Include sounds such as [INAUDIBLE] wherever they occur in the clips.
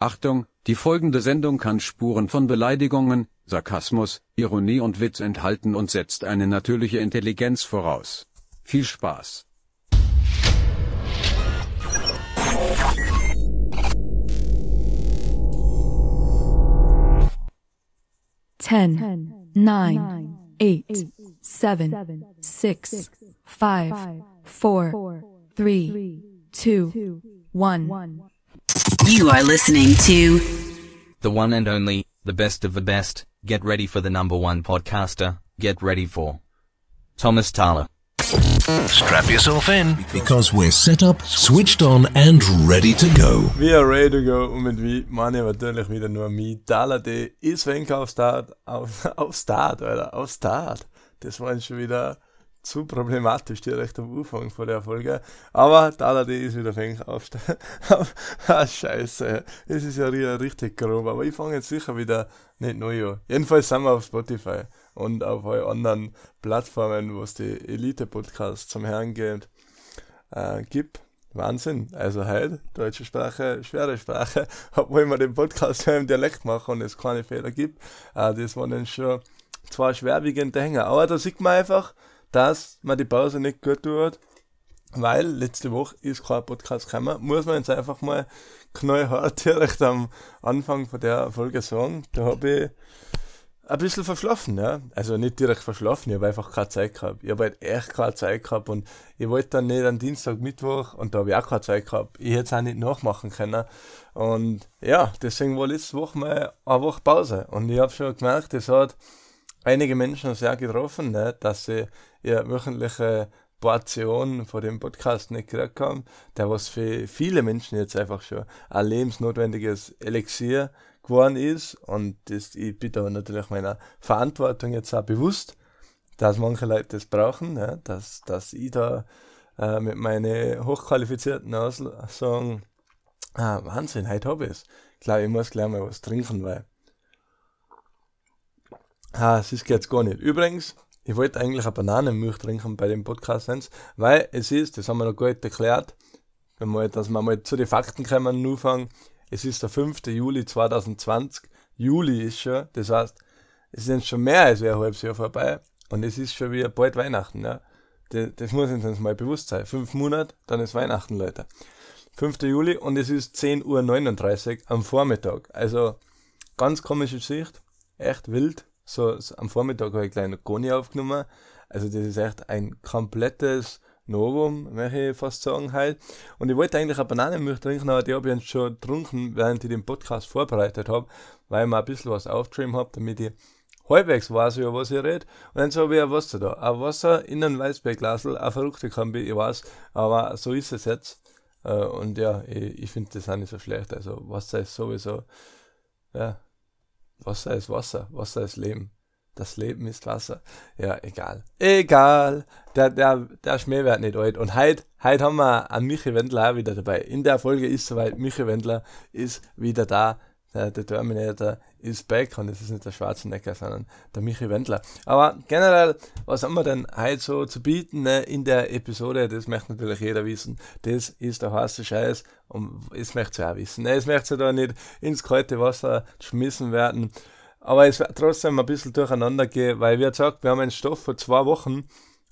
Achtung, die folgende Sendung kann Spuren von Beleidigungen, Sarkasmus, Ironie und Witz enthalten und setzt eine natürliche Intelligenz voraus. Viel Spaß! Ten, nine, eight, seven, six, five, four, three, two, one. You are listening to the one and only, the best of the best. Get ready for the number one podcaster. Get ready for Thomas Thaler. Strap yourself in. Because we're set up, switched on, and ready to go. We are ready to go. Und mit wie meine natürlich wieder nur mich. Dollar D ist Wenk auf Start. Auf, auf Start, Alter. Auf Start. Das war schon wieder zu problematisch direkt am Anfang von der Folge. Aber Dollar D ist wieder Wenk auf ah, [LAUGHS] scheiße. Es ist ja richtig grob. Aber ich fange jetzt sicher wieder nicht neu an. Jedenfalls sind wir auf Spotify und auf allen anderen Plattformen, wo es die Elite-Podcasts zum Herrn geht, äh, gibt. Wahnsinn. Also halt, deutsche Sprache, schwere Sprache, [LAUGHS] obwohl wir den Podcast im Dialekt machen und es keine Fehler gibt. Äh, das waren dann schon zwei schwerwiegende Hänger. Aber da sieht man einfach, dass man die Pause nicht gut tut, weil letzte Woche ist kein Podcast gekommen. Muss man jetzt einfach mal knallhart direkt [LAUGHS] am Anfang von der Folge sagen. Da habe ich ein bisschen verschlafen, ja. Also nicht direkt verschlafen, ich habe einfach keine Zeit gehabt. Ich habe halt echt keine Zeit gehabt und ich wollte dann nicht am Dienstag, Mittwoch und da habe ich auch keine Zeit gehabt. Ich hätte es auch nicht nachmachen können. Und ja, deswegen war letzte Woche mal eine Woche Pause. Und ich habe schon gemerkt, es hat einige Menschen sehr getroffen, ne, dass sie ihre wöchentliche Portion von dem Podcast nicht gekriegt haben, der was für viele Menschen jetzt einfach schon ein lebensnotwendiges Elixier geworden ist. Und das, ich bin da natürlich meiner Verantwortung jetzt auch bewusst, dass manche Leute das brauchen, ne? dass, dass ich da äh, mit meinen hochqualifizierten Aussagen, ah, Wahnsinn, heute habe ich es. Ich glaube, ich muss gleich mal was trinken, weil ah, es ist jetzt gar nicht. Übrigens, ich wollte eigentlich eine Bananenmilch trinken bei dem Podcast, weil es ist, das haben wir noch gut erklärt, wenn wir, dass wir mal zu den Fakten kommen anfangen, es ist der 5. Juli 2020. Juli ist schon, das heißt, es ist schon mehr als ein halbes Jahr vorbei und es ist schon wieder bald Weihnachten. Ja. Das, das muss uns mal bewusst sein. Fünf Monate, dann ist Weihnachten, Leute. 5. Juli und es ist 10.39 Uhr am Vormittag. Also ganz komische Sicht, echt wild. So, so am Vormittag habe ich gleich noch Goni aufgenommen. Also das ist echt ein komplettes Novum, möchte ich fast sagen halt. Und ich wollte eigentlich eine Bananenmilch trinken, aber die habe ich jetzt schon getrunken, während ich den Podcast vorbereitet habe, weil ich mir ein bisschen was aufgeschrieben habe, damit ich halbwegs weiß, über was ich rede. Und dann habe ich ein Wasser da. Ein Wasser in einem Weißbergglasl, eine verrückte Kombi, ich weiß, aber so ist es jetzt. Äh, und ja, ich, ich finde das auch nicht so schlecht. Also Wasser ist sowieso, ja, Wasser ist Wasser, Wasser ist Leben das Leben ist Wasser. Ja, egal. Egal. Der, der, der Schmäh wird nicht alt. Und heute, heute haben wir einen Michi Wendler auch wieder dabei. In der Folge ist soweit, Michi Wendler ist wieder da. Der, Terminator ist back und es ist nicht der Schwarzenegger, sondern der Michi Wendler. Aber generell, was haben wir denn heute so zu bieten ne, in der Episode? Das möchte natürlich jeder wissen. Das ist der heiße Scheiß und es möchte ja auch wissen. Ne, es möchte da nicht ins kalte Wasser geschmissen werden. Aber es wird trotzdem ein bisschen durcheinander gehen, weil wie gesagt, wir haben einen Stoff vor zwei Wochen,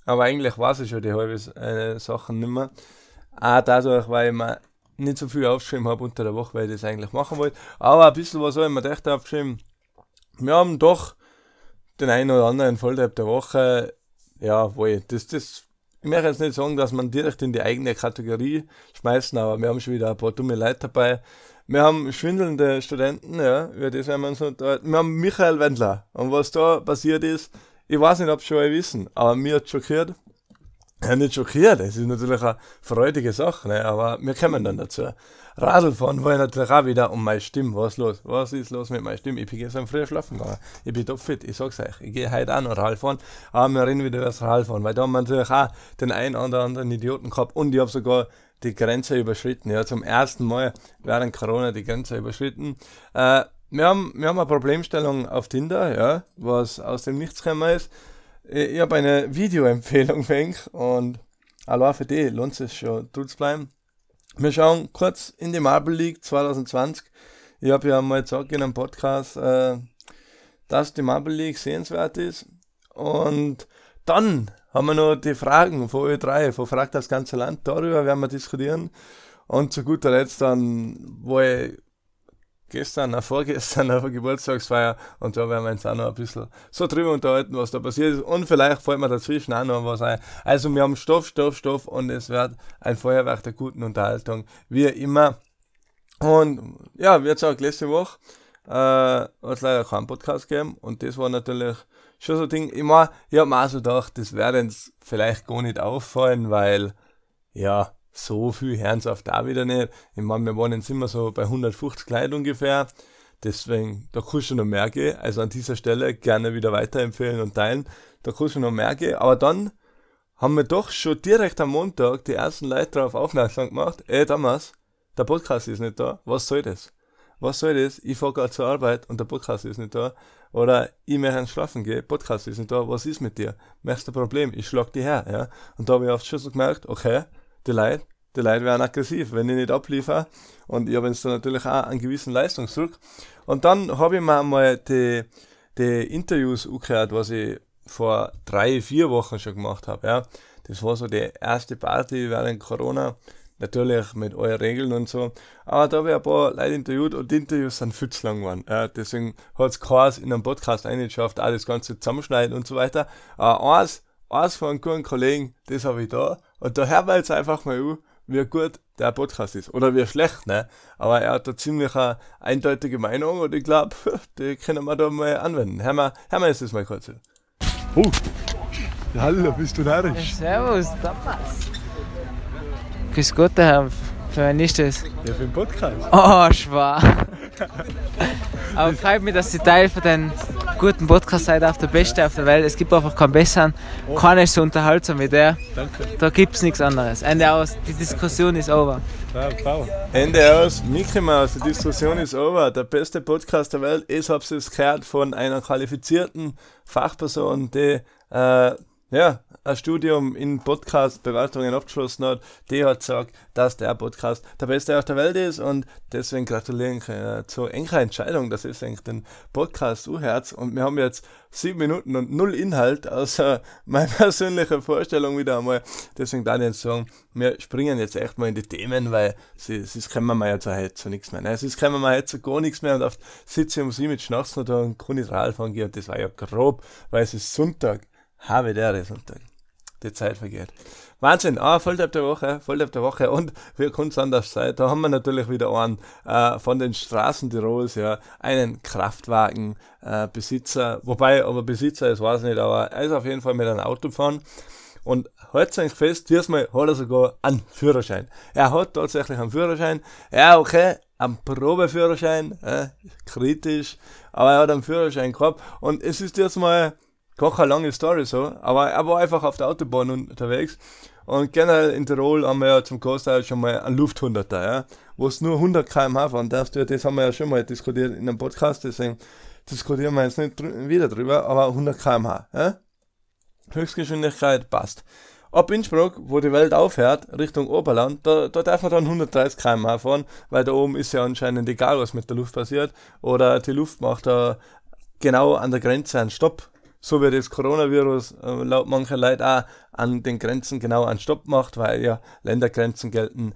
aber eigentlich weiß ich schon die halbe äh, Sachen nicht mehr. Auch dadurch, weil ich mir nicht so viel aufgeschrieben habe unter der Woche, weil ich das eigentlich machen wollte. Aber ein bisschen was habe ich mir echt aufgeschrieben. Wir haben doch den einen oder anderen Volltrap der Woche, ja, wo ich, das, das, ich möchte jetzt nicht sagen, dass man direkt in die eigene Kategorie schmeißen, aber wir haben schon wieder ein paar dumme Leute dabei, wir haben schwindelnde Studenten, ja, über das werden wir uns unterhalten. Wir haben Michael Wendler. Und was da passiert ist, ich weiß nicht, ob schon alle wissen, aber mir hat schockiert. Ja, nicht schockiert, es ist natürlich eine freudige Sache, ne? aber wir kommen dann dazu. Radlfahren war ich natürlich auch wieder um meine Stimme. Was ist los? Was ist los mit meiner Stimme? Ich bin gestern früher schlafen gegangen. Ich bin topfit, ich sag's euch. Ich gehe heute auch noch Radfahren, aber wir reden wieder über das Radfahren, weil da haben wir natürlich auch den einen oder anderen Idioten gehabt und ich habe sogar die Grenze überschritten. Ja, zum ersten Mal während Corona die Grenze überschritten. Äh, wir, haben, wir haben eine Problemstellung auf Tinder, ja, was aus dem Nichts gekommen ist. Ich, ich habe eine Videoempfehlung für und allein für die lohnt es schon, tut bleiben. Wir schauen kurz in die Marble League 2020. Ich habe ja mal gesagt in einem Podcast, äh, dass die Marble League sehenswert ist. Und dann haben wir noch die Fragen von Ö3, von Fragt das ganze Land. Darüber werden wir diskutieren. Und zu guter Letzt dann, wo ich gestern, na, vorgestern [LAUGHS] auf der Geburtstagsfeier und da werden wir uns auch noch ein bisschen so drüber unterhalten, was da passiert ist und vielleicht fällt mir dazwischen auch noch was ein. Also wir haben Stoff, Stoff, Stoff und es wird ein Feuerwerk der guten Unterhaltung, wie immer. Und ja, wie gesagt, letzte Woche äh, hat es leider keinen Podcast gegeben und das war natürlich schon so ein Ding. Ich, mein, ich habe mir auch so gedacht, das wird vielleicht gar nicht auffallen, weil ja, so viel auf da wieder nicht. Ich meine, wir waren jetzt immer so bei 150 Leuten ungefähr. Deswegen, da kannst du noch mehr gehen. Also an dieser Stelle gerne wieder weiterempfehlen und teilen. Da kannst du noch mehr gehen. Aber dann haben wir doch schon direkt am Montag die ersten Leute darauf aufmerksam gemacht. Ey, Thomas, der Podcast ist nicht da. Was soll das? Was soll das? Ich fahre gerade zur Arbeit und der Podcast ist nicht da. Oder ich möchte Schlafen gehen, Podcast ist nicht da. Was ist mit dir? Merkst du ein Problem? Ich schlag dich her, ja. Und da habe ich oft schon so gemerkt, okay, die Leute, die Leute werden aggressiv, wenn ich nicht abliefere. Und ich habe jetzt da natürlich auch einen gewissen Leistungsdruck. Und dann habe ich mir mal die, die Interviews angehört, was ich vor drei, vier Wochen schon gemacht habe. Ja. Das war so die erste Party während Corona. Natürlich mit euren Regeln und so. Aber da habe ich ein paar Leute interviewt und die Interviews sind viel zu lang geworden. Ja, deswegen hat es keins in einem Podcast eingeschafft, auch das Ganze zusammenschneiden und so weiter. Aber eins, eins von einem guten Kollegen, das habe ich da. Und da hören wir jetzt einfach mal an, wie gut der Podcast ist. Oder wie schlecht, ne? Aber er hat da ziemlich eine eindeutige Meinung und ich glaube, [LAUGHS] die können wir da mal anwenden. Hören wir, hören wir jetzt das mal kurz. Oh, hallo, bist du narrisch? Servus, Thomas. Grüß Gott, Herr. Für wen ist das? Ja, für den Podcast. Oh, schwer. Aber freut mich, dass ihr Teil von den guten Podcast seid, auf der Beste auf der Welt. Es gibt einfach keinen besseren. Keiner ist so unterhaltsam wie der. Danke. Da gibt es nichts anderes. Ende aus. Die Diskussion ist over. Wow, wow. Ende aus, Mickey Mouse, die Diskussion ist over. Der beste Podcast der Welt. Ich habe es gehört von einer qualifizierten Fachperson, die äh, ja, ein Studium in Podcast-Bewertungen abgeschlossen hat, die hat gesagt, dass der Podcast der beste auf der Welt ist und deswegen gratuliere ich äh, zur engen Entscheidung, dass ich eigentlich den Podcast anhört und wir haben jetzt sieben Minuten und null Inhalt, außer [LAUGHS] meine persönliche Vorstellung wieder einmal. Deswegen darf ich jetzt sagen, wir springen jetzt echt mal in die Themen, weil sie können wir jetzt heute so nichts mehr. Nein, sie können wir jetzt so gar nichts mehr und oft sitze ich um sie mit Schnachsen da und kann nicht Radfahren gehen und das war ja grob, weil es ist Sonntag. Habe der Sonntag. Die Zeit vergeht. Wahnsinn, ah, Volltag der Woche, Volltag der Woche und wie kann es anders sein? Da haben wir natürlich wieder einen äh, von den Straßen Tirols, ja, einen Kraftwagenbesitzer, äh, wobei, aber Besitzer ist, weiß ich nicht, aber er ist auf jeden Fall mit einem Auto gefahren und heute eigentlich fest, diesmal hat er sogar einen Führerschein. Er hat tatsächlich einen Führerschein. Ja, okay, einen Probeführerschein, äh, kritisch, aber er hat einen Führerschein gehabt und es ist diesmal gar keine lange Story so, aber er war einfach auf der Autobahn unterwegs. Und generell in Tirol haben wir ja zum Großteil schon mal einen Lufthunderter, ja, wo es nur 100 km/h fahren darfst. Das haben wir ja schon mal diskutiert in einem Podcast, deswegen diskutieren wir jetzt nicht drü wieder drüber, aber 100 km/h, ja. Höchstgeschwindigkeit passt. Ab Innsbruck, wo die Welt aufhört, Richtung Oberland, da, da darf man dann 130 km/h fahren, weil da oben ist ja anscheinend egal, was mit der Luft passiert. Oder die Luft macht da genau an der Grenze einen Stopp so wie das Coronavirus äh, laut mancher Leute auch an den Grenzen genau einen Stopp macht, weil ja Ländergrenzen gelten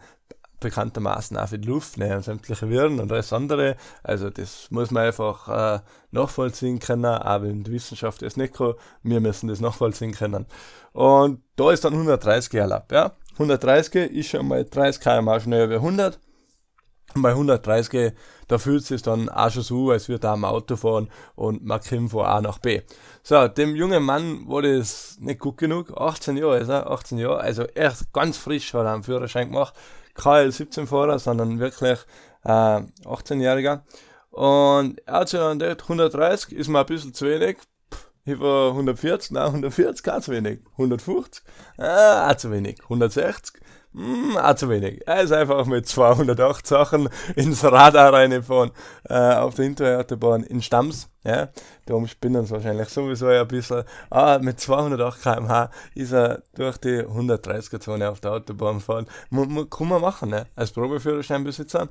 bekanntermaßen auch für die Luft, ne, und sämtliche Viren und alles andere. Also das muss man einfach äh, nachvollziehen können, auch wenn die Wissenschaft es nicht kann, wir müssen das nachvollziehen können. Und da ist dann 130 erlaubt, ja. 130 ist schon mal 30 km schneller wie 100 und bei 130, da fühlt es sich dann auch schon so, als würde er am Auto fahren und man kommt von A nach B. So, dem jungen Mann war das nicht gut genug. 18 Jahre ist er, 18 Jahre, also erst ganz frisch hat er einen Führerschein gemacht. Kein 17-Fahrer, sondern wirklich äh, 18-Jähriger. Und er hat sich dann gedacht, 130 ist mir ein bisschen zu wenig. Ich war 140, nein, 140 auch zu wenig. 150, ah, auch zu wenig. 160, hm, auch zu wenig. Er ist einfach mit 208 Sachen ins Radar reingefahren, äh, auf der Interautobahn in Stamms. Ja, da spinnen sie wahrscheinlich sowieso ein bisschen. Ah, mit 208 km/h ist er durch die 130er-Zone auf der Autobahn gefahren. M kann man machen, ne? als Probeführerscheinbesitzer.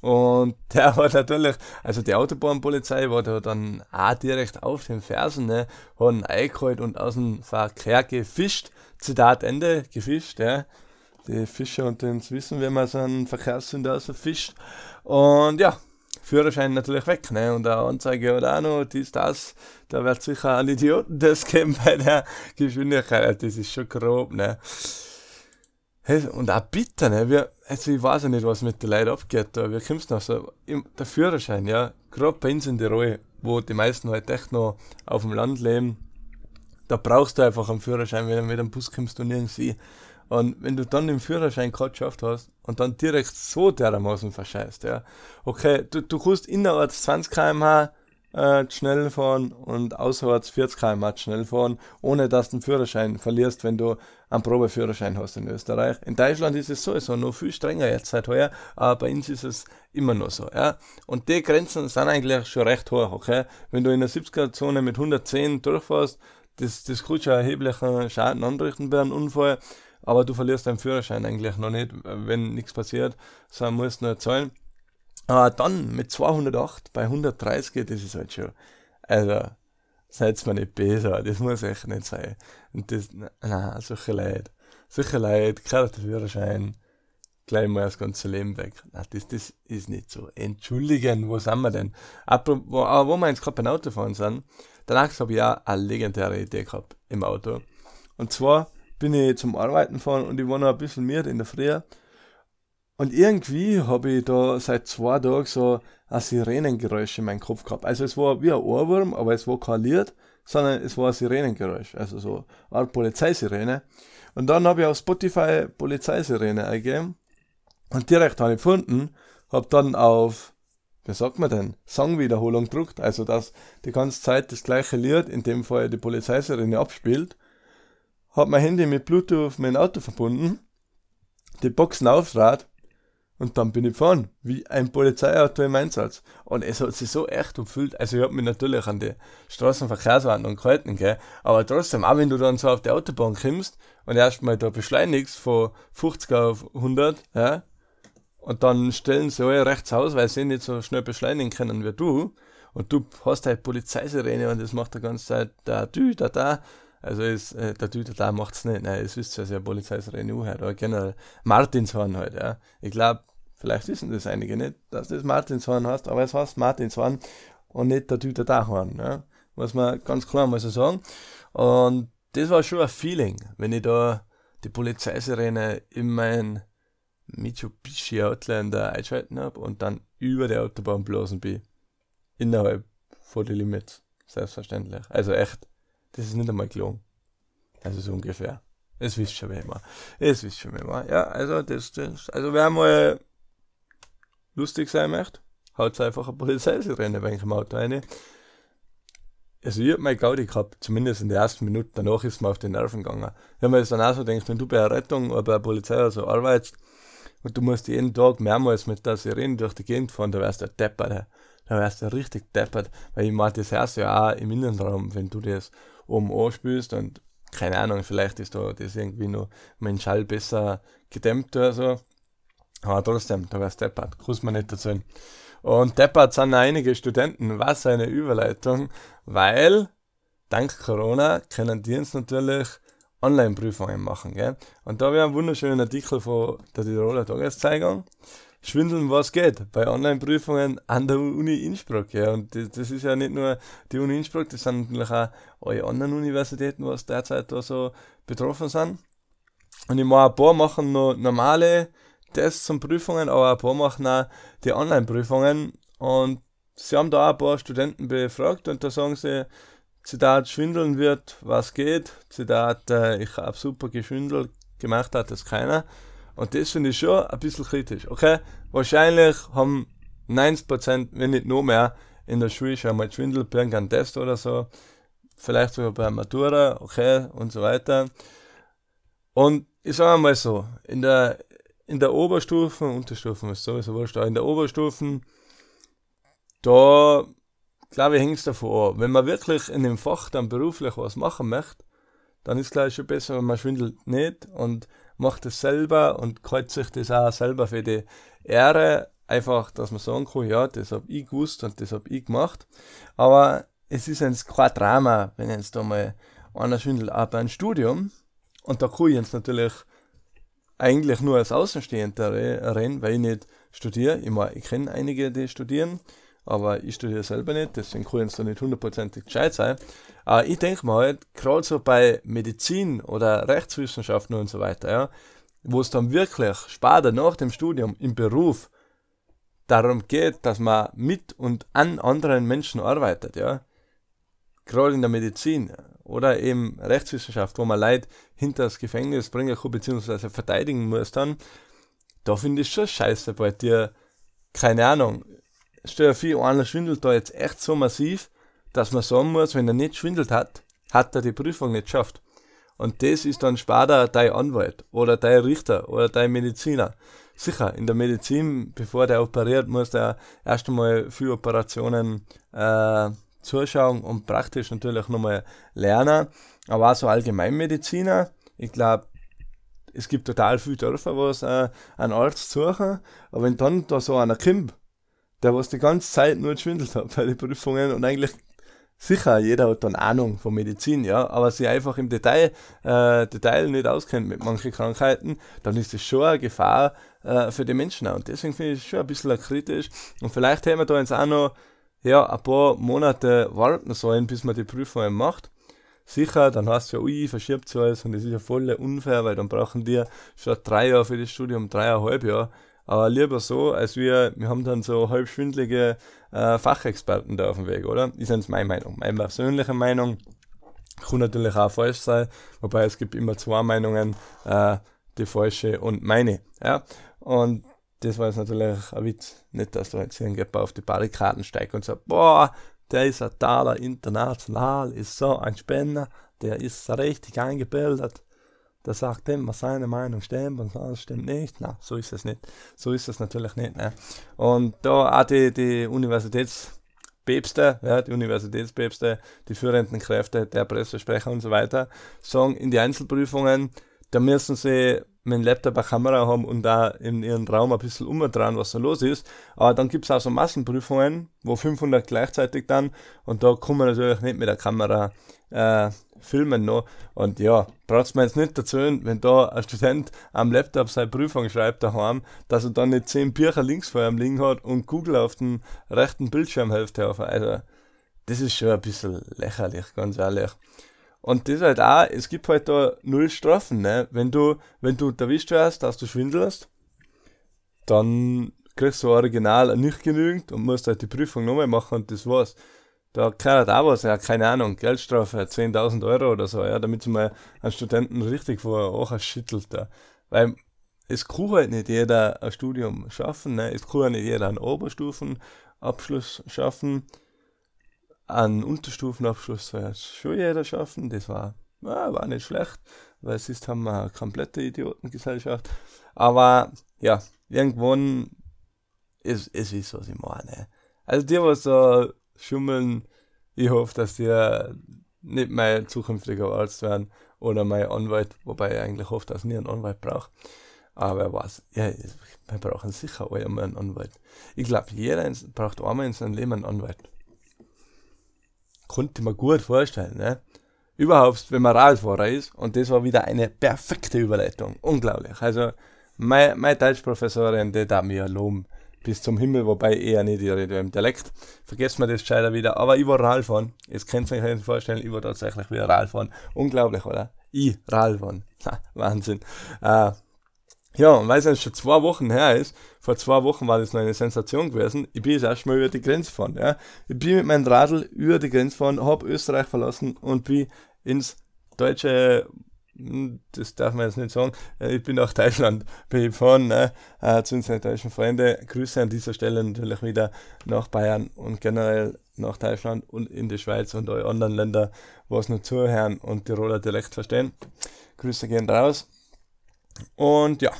Und [LAUGHS] der hat natürlich, also die Autobahnpolizei war da dann auch direkt auf den Fersen, ne, ihn eingeholt und aus dem Verkehr gefischt. Zitat Ende, gefischt, ja. Die Fischer unter uns wissen, wenn man so einen Verkehrssünder aus fischt. Und ja, Führerschein natürlich weg, ne? Und eine Anzeige oder auch noch, dies, das. Da wird sicher ein Idioten das geben bei der Geschwindigkeit. Das ist schon grob, ne? Und auch bitter, ne? Wir, also ich weiß ja nicht, was mit den Leuten abgeht, da. Wir kommst noch so, der Führerschein, ja, gerade bei uns in Tirol, wo die meisten halt echt noch auf dem Land leben, da brauchst du einfach einen Führerschein, wenn du mit dem Bus kommst du nirgends hin. Und wenn du dann den Führerschein gerade geschafft hast und dann direkt so dermaßen verscheißt, ja, okay, du, du kannst innerorts 20 km/h äh, schnell fahren und außerorts 40 km/h schnell fahren, ohne dass du den Führerschein verlierst, wenn du einen Probeführerschein hast in Österreich. In Deutschland ist es sowieso noch viel strenger jetzt seit heuer, aber bei uns ist es immer noch so, ja. Und die Grenzen sind eigentlich schon recht hoch, okay. Wenn du in der 70er-Zone mit 110 durchfährst, das, das kann schon erheblichen Schaden anrichten bei einem Unfall aber du verlierst deinen Führerschein eigentlich noch nicht, wenn nichts passiert, sondern musst nur zahlen. Aber dann mit 208 bei 130, das ist halt schon, also, seid mir nicht besser, das muss echt nicht sein. Und das, na, solche Leute, solche Leute, keiner der Führerschein, gleich mal das ganze Leben weg. Na, das, das ist nicht so. Entschuldigen, wo sind wir denn? Aber wo, wo wir jetzt gerade beim Autofahren sind, danach habe ich auch eine legendäre Idee gehabt im Auto. Und zwar, bin ich zum Arbeiten gefahren und ich war noch ein bisschen mehr in der Früh. Und irgendwie habe ich da seit zwei Tagen so ein Sirenengeräusch in meinem Kopf gehabt. Also es war wie ein Ohrwurm, aber es war kein Lied, sondern es war ein Sirenengeräusch. Also so eine Polizeisirene. Und dann habe ich auf Spotify Polizeisirene eingegeben und direkt habe ich gefunden, habe dann auf, wie sagt man denn, Songwiederholung gedruckt, also dass die ganze Zeit das gleiche Lied, in dem Fall die Polizeisirene abspielt habe mein Handy mit Bluetooth mein Auto verbunden, die Boxen aufdraht und dann bin ich gefahren, wie ein Polizeiauto im Einsatz. Und es hat sich so echt gefühlt. Also ich habe mich natürlich an die Straßenverkehrsordnung gehalten, gell? aber trotzdem, auch wenn du dann so auf die Autobahn kommst und erstmal da beschleunigst von 50 auf 100, ja, und dann stellen sie alle rechts aus, weil sie nicht so schnell beschleunigen können wie du, und du hast halt Polizeisirene und das macht die ganze Zeit da, da, da, da, also ist, äh, der Tüter da macht's nicht. Nein, es wisst ja, ja Polizeisrennen halt, oder generell Martinshorn halt, ja. Ich glaube, vielleicht wissen das einige nicht, dass das Martinshorn heißt, aber es heißt Martinshorn und nicht der Tüter da Horn, ja. Muss man ganz klar mal so sagen. Und das war schon ein Feeling, wenn ich da die Polizeisirene in mein Mitsubishi Outlander einschalten habe und dann über die Autobahn bloßen bin. Innerhalb von den Limits. Selbstverständlich. Also echt das ist nicht einmal gelungen. Also so ungefähr. Es wisst schon immer. Es wisst schon immer. Ja, also das, das, also wer mal lustig sein möchte, haut einfach eine Polizeisirene bei im Auto rein. Also ich hab mal Gaudi gehabt, zumindest in den ersten Minuten, danach ist mir auf die Nerven gegangen. Hab mir das dann auch so gedacht, wenn du bei der Rettung oder bei der Polizei oder so arbeitest und du musst jeden Tag mehrmals mit der Sirene durch die Gegend fahren, da wärst du Depper, da wärst du richtig deppert, weil ich mag das erst ja auch im Innenraum, wenn du das oben anspielst und keine Ahnung, vielleicht ist da das irgendwie noch mein Schall besser gedämmt oder so. Aber trotzdem, da wär's deppert, muss man nicht erzählen. Und deppert sind einige Studenten, was eine Überleitung, weil dank Corona können die uns natürlich Online-Prüfungen machen. Gell? Und da wäre ein wunderschöner Artikel von der Tiroler Tageszeitung. Schwindeln, was geht bei Online-Prüfungen an der Uni Innsbruck. Ja. Und das, ist ja nicht nur die Uni Innsbruck, das sind natürlich auch alle anderen Universitäten, was derzeit da so betroffen sind. Und ich meine, ein paar machen noch normale Tests und Prüfungen, aber ein paar machen auch die Online-Prüfungen. Und sie haben da auch ein paar Studenten befragt und da sagen sie, Zitat, schwindeln wird, was geht. Zitat, äh, ich habe super geschwindelt, gemacht hat das keiner. Und das finde ich schon ein bisschen kritisch. Okay, wahrscheinlich haben 90%, wenn nicht noch mehr, in der Schule schon mal Schwindel bei irgendeinem Test oder so. Vielleicht sogar bei Matura, okay, und so weiter. Und ich sage mal so, in der, in der Oberstufen, Unterstufen ist sowieso wurscht, in der Oberstufen, da glaube ich, hängt es davon an. Wenn man wirklich in dem Fach dann beruflich was machen möchte, dann ist es gleich schon besser, wenn man schwindelt nicht und macht es selber und kreuzt sich das auch selber für die Ehre einfach, dass man sagen kann, ja, das hab ich gewusst und das hab ich gemacht. Aber es ist jetzt kein Drama, wenn jetzt da mal einer schwindelt, auch bei einem Studium. Und da kann ich jetzt natürlich eigentlich nur als Außenstehender reden, weil ich nicht studiere. Ich, mein, ich kenne einige, die studieren, aber ich studiere selber nicht, deswegen kann ich jetzt da nicht hundertprozentig gescheit sein. Aber ich denke mal halt, gerade so bei Medizin oder Rechtswissenschaften und so weiter, ja, wo es dann wirklich später nach dem Studium im Beruf darum geht, dass man mit und an anderen Menschen arbeitet, ja. Gerade in der Medizin oder eben Rechtswissenschaft, wo man Leute hinter das Gefängnis bringen kann, beziehungsweise verteidigen muss dann, da finde ich schon scheiße bei dir, keine Ahnung, stell dir vor, einer schwindelt da jetzt echt so massiv, dass man sagen muss, wenn er nicht schwindelt hat, hat er die Prüfung nicht geschafft. Und das ist dann später dein Anwalt oder dein Richter oder dein Mediziner. Sicher, in der Medizin, bevor der operiert, muss der erst einmal viele Operationen äh, zuschauen und praktisch natürlich nochmal lernen. Aber auch so Allgemeinmediziner, ich glaube, es gibt total viele Dörfer, wo es äh, einen Arzt suchen, aber wenn dann da so einer kommt, der was die ganze Zeit nur geschwindelt hat bei den Prüfungen und eigentlich sicher, jeder hat dann Ahnung von Medizin, ja, aber sich einfach im Detail, äh, Detail nicht auskennt mit manchen Krankheiten, dann ist das schon eine Gefahr äh, für die Menschen auch. Und deswegen finde ich es schon ein bisschen kritisch. Und vielleicht haben wir da jetzt auch noch ja, ein paar Monate warten sollen, bis man die Prüfungen macht. Sicher, dann hast du ja, ui, verschiebt alles und das ist ja voll unfair, weil dann brauchen die statt drei Jahre für das Studium dreieinhalb Jahre. Aber lieber so, als wir, wir haben dann so halb schwindelige äh, Fachexperten da auf dem Weg, oder? Ist jetzt meine Meinung. Meine persönliche Meinung kann natürlich auch falsch sein, wobei es gibt immer zwei Meinungen, äh, die falsche und meine. Ja? Und das war jetzt natürlich ein Witz. Nicht, dass da jetzt irgendjemand auf die Barrikaden steigt und sagt, boah, der ist ein Taler international, ist so ein Spender, der ist richtig eingebildet. Der sagt immer seine Meinung stimmt und das stimmt nicht. Na, so ist es nicht. So ist es natürlich nicht. Ne? Und da auch die, die Universitätspäpste, ja, die Universitätspäpste, die führenden Kräfte, der Pressesprecher und so weiter, sagen in die Einzelprüfungen, da müssen sie mit dem Laptop eine Kamera haben und da in ihren Raum ein bisschen umdrehen, was da los ist. Aber dann gibt es auch so Massenprüfungen, wo 500 gleichzeitig dann und da man natürlich nicht mit der Kamera äh, filmen noch. Und ja, braucht man jetzt nicht dazu, wenn da ein Student am Laptop seine Prüfung schreibt daheim, dass er dann nicht zehn Bücher links vor ihm liegen hat und Google auf den rechten Bildschirmhälfte auf. Also, das ist schon ein bisschen lächerlich, ganz ehrlich. Und das halt auch, es gibt halt da null Strafen, ne? Wenn du, wenn du erwischt wirst, dass du schwindelst, dann kriegst du original nicht genügend und musst halt die Prüfung nochmal machen und das war's. Da kann auch was, ja, keine Ahnung, Geldstrafe, 10.000 Euro oder so, ja, damit sie mal einen Studenten richtig vor Ocher schüttelt, da. Weil es kann halt nicht jeder ein Studium schaffen, ne? es kann nicht jeder einen Oberstufenabschluss schaffen einen Unterstufenabschluss soll jetzt schon jeder schaffen. Das war, ja, war nicht schlecht, weil sonst haben wir eine komplette Idiotengesellschaft. Aber ja, irgendwann ist es ist, was ich meine. Also die, was da schummeln, ich hoffe, dass die nicht mein zukünftiger Arzt werden oder mein Anwalt, wobei ich eigentlich hoffe, dass ich nie einen Anwalt brauche. Aber weiß, ja, wir brauchen sicher einmal einen Anwalt. Ich glaube, jeder braucht einmal in seinem Leben einen Anwalt konnte man gut vorstellen. Ne? Überhaupt, wenn man Radfahrer ist. Und das war wieder eine perfekte Überleitung. Unglaublich. Also, meine, meine Deutschprofessorin, die da mir loben bis zum Himmel, wobei eher nicht im Dialekt. Vergesst mir das scheider wieder. Aber ich war Radfahren. Jetzt könnt ihr euch nicht vorstellen, ich war tatsächlich wieder Radfahren. Unglaublich, oder? Ich, Radfahren. [LAUGHS] Wahnsinn. Äh, ja, und weil es jetzt schon zwei Wochen her ist, vor zwei Wochen war das noch eine Sensation gewesen, ich bin jetzt erstmal über die Grenze gefahren. Ja. Ich bin mit meinem Radl über die Grenze gefahren, habe Österreich verlassen und bin ins deutsche, das darf man jetzt nicht sagen, äh, ich bin nach Deutschland gefahren, ne, äh, zu unseren deutschen Freunden. Grüße an dieser Stelle natürlich wieder nach Bayern und generell nach Deutschland und in die Schweiz und alle anderen Länder, wo es noch zuhören und Tiroler Dialekt verstehen. Grüße gehen raus. Und ja,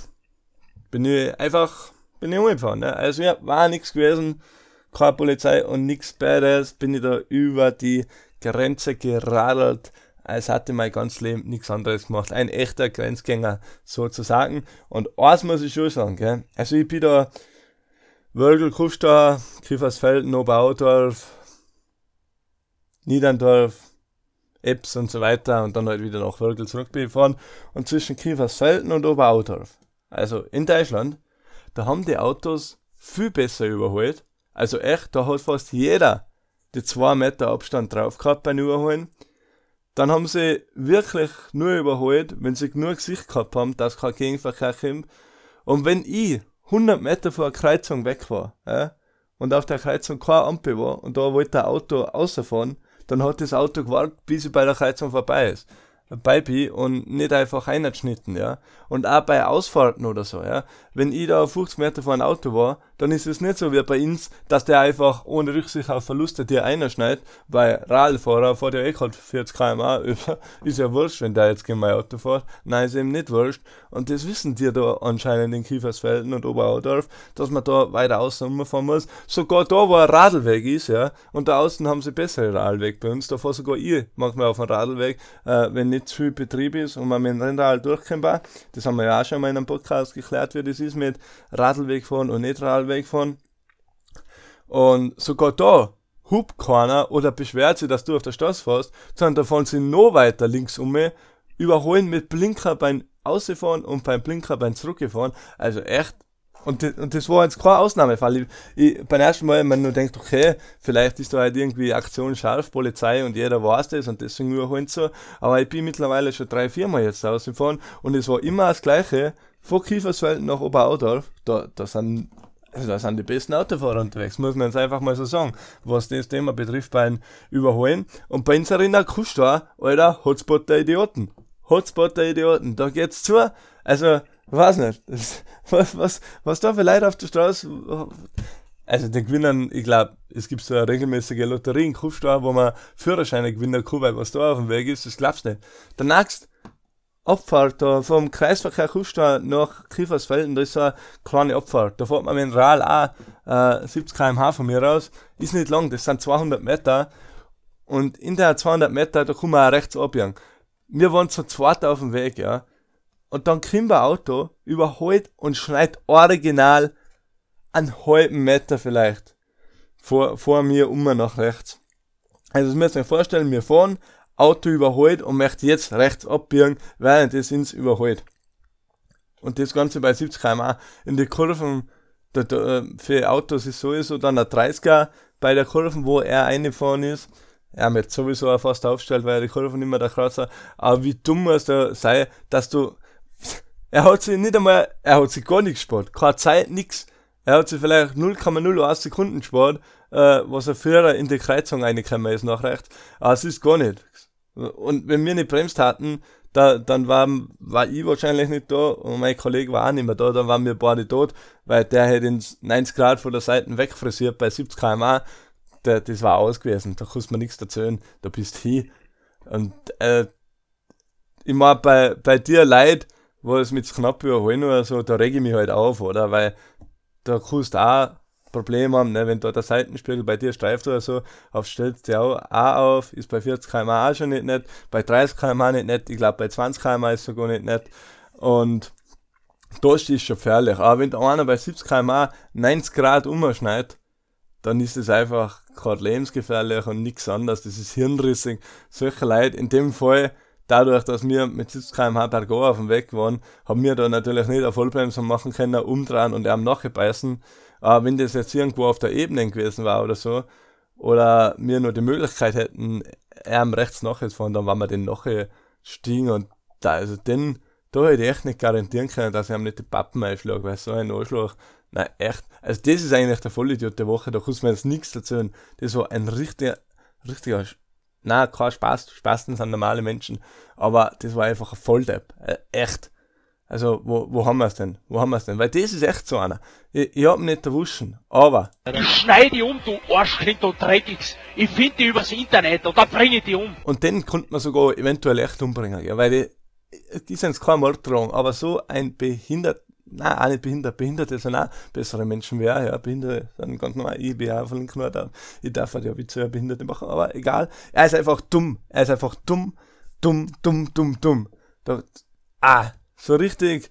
bin ich einfach, bin ich umgefahren. Ne? Also ja, war nichts gewesen, keine Polizei und nichts Badass, bin ich da über die Grenze geradelt, als hatte mein ganzes Leben nichts anderes gemacht. Ein echter Grenzgänger sozusagen. Und eins muss ich schon sagen, gell? also ich bin da Wörgl, Kufstein, Kiefersfelden, Oberaudorf, Niederndorf, Eps und so weiter und dann halt wieder nach Wörgl zurückgefahren und zwischen Kiefersfelden und Oberaudorf. Also in Deutschland, da haben die Autos viel besser überholt. Also echt, da hat fast jeder die 2 Meter Abstand drauf gehabt beim Überholen. Dann haben sie wirklich nur überholt, wenn sie genug Gesicht gehabt haben, dass kein Gegenverkehr kommt. Und wenn ich 100 Meter vor der Kreuzung weg war, ja, und auf der Kreuzung keine Ampel war, und da wollte der Auto rausfahren, dann hat das Auto gewartet, bis ich bei der Kreuzung vorbei ist bei bin und nicht einfach eingeschnitten, ja. Und auch bei Ausfahrten oder so, ja. Wenn ich da 50 Meter vor einem Auto war, dann ist es nicht so wie bei uns, dass der einfach ohne Rücksicht auf Verluste dir einschneidet, weil Radfahrer fährt ja eh gerade 40 km/h über, [LAUGHS] ist ja wurscht, wenn der jetzt gegen mein Auto fährt. Nein, ist eben nicht wurscht. Und das wissen die da anscheinend in Kiefersfelden und Oberaudorf, dass man da weiter außen umfahren muss. Sogar da, wo ein Radlweg ist, ja, und da außen haben sie bessere Radlweg bei uns, da fahre sogar ich manchmal auf dem Radlweg, äh, wenn nicht zu viel Betrieb ist und man mit dem Rennrad durchkämpft. Das haben wir ja auch schon mal in einem Podcast geklärt, wie das ist mit Radlweg fahren und nicht Radlweg fahren. Und sogar da hupt keiner oder beschwert sich, dass du auf der Straße fährst, sondern da fahren sie noch weiter links um, überholen mit Blinker beim Ausfahren und beim Blinker beim Zurückgefahren. Also echt und, das, und das war jetzt kein Ausnahmefall. Ich, ich, beim ersten Mal, man nur denkt, okay, vielleicht ist da halt irgendwie Aktion scharf, Polizei und jeder weiß das und deswegen nur halt so. Aber ich bin mittlerweile schon drei, vier Mal jetzt rausgefahren und es war immer das Gleiche. Von Kiefersfelden nach Oberaudorf, da, da sind also da sind die besten Autofahrer unterwegs, muss man jetzt einfach mal so sagen, was das Thema betrifft beim Überholen. Und bei unserer in Kusta, Alter, Hotspot der Idioten. Hotspot der Idioten. Da geht's zu. Also, weiß nicht. Was, was, was da für Leute auf der Straße. Also den Gewinnern, ich glaube, es gibt so eine regelmäßige Lotterie in Kufstein, wo man Führerscheine gewinnen kann, weil was da auf dem Weg ist, das glaubst du nicht. Der nächste Abfahrt da vom Kreisverkehr Kufstein nach Kiefersfelden, da ist so eine kleine Abfahrt. Da fährt man mit dem Rad auch äh, 70 km/h von mir raus. Ist nicht lang, das sind 200 Meter. Und in der 200 Meter, da kann man auch rechts abbiegen. Wir waren zu zweit auf dem Weg, ja. Und dann kommt ein Auto, überholt und schneit original einen halben Meter vielleicht vor, vor mir um nach rechts. Also das müsst ihr euch vorstellen, wir fahren, Auto überholt und möchte jetzt rechts abbiegen, während es ins überholt. Und das Ganze bei 70 km in die Kurven, da, da, für Autos ist sowieso dann ein 30er bei der Kurven, wo er reingefahren ist. Er wird sowieso auch fast aufgestellt, weil die Kurven immer der Kreuzer. Aber wie dumm muss da sein, dass du er hat sich nicht einmal, er hat sich gar nicht gespart. Keine Zeit, nix. Er hat sich vielleicht 0,01 Sekunden gespart, äh, was er früher in die Kreuzung reingekommen ist nach rechts. Aber es ist gar nicht. Und wenn wir nicht bremst hatten, da, dann war, war ich wahrscheinlich nicht da und mein Kollege war auch nicht mehr da, dann waren wir beide tot, weil der hätte ins 90 Grad von der Seite wegfrisiert bei 70 km/h. Der, das war aus gewesen, da kannst du mir nichts erzählen, da bist du hin. Und äh, ich meine, bei, bei dir Leid, wo es mit knapp überholen oder so, da rege ich mich halt auf, oder? Weil da kannst du auch Probleme haben, ne? wenn da der Seitenspiegel bei dir streift oder so, auf stellst du auch, auch auf, ist bei 40 km auch schon nicht nett, bei 30 km nicht nett, ich glaube bei 20 km ist sogar nicht nett. Und da ist schon gefährlich. Aber wenn da einer bei 70 km 90 Grad umschneidet, dann ist es einfach gerade lebensgefährlich und nichts anderes. Das ist hirnrissig. Solche Leute, in dem Fall, dadurch, dass wir mit 70 km/h bergauf auf dem Weg waren, haben wir da natürlich nicht eine Vollbremsung machen können, umdrehen und ihm nachbeißen. Aber wenn das jetzt irgendwo auf der Ebene gewesen war oder so, oder wir nur die Möglichkeit hätten, ihm rechts nachzufahren, dann waren wir den nachher stiegen und da, also den, da hätte ich echt nicht garantieren können, dass ich ihm nicht die Pappen einschlage, weil so ein Anschlag, nein, echt, also das ist eigentlich der Vollidiot der Woche, da kannst du mir jetzt nichts erzählen. Das war ein richtiger, richtiger na, kein Spaß, Spasten sind normale Menschen, aber das war einfach ein Volldepp, äh, echt. Also, wo, wo haben wir es denn? Wo haben wir es denn? Weil das ist echt so einer. Ich, ich hab ihn nicht erwuschen, aber. Ich schneide die um, du Arschkind, du Dreckigs. Ich finde die übers Internet und dann bringe ich die um. Und den konnte man sogar eventuell echt umbringen, ja, weil die, die sind keine Morddrohung, aber so ein behindert, na, auch nicht behindert, Behinderte sind auch bessere Menschen wie ja, Behinderte sind ganz normal, ich bin auch von links Nord, ich darf halt ja Witze über Behinderte machen, aber egal, er ist einfach dumm, er ist einfach dumm, dumm, dumm, dumm, dumm. Da, ah, so richtig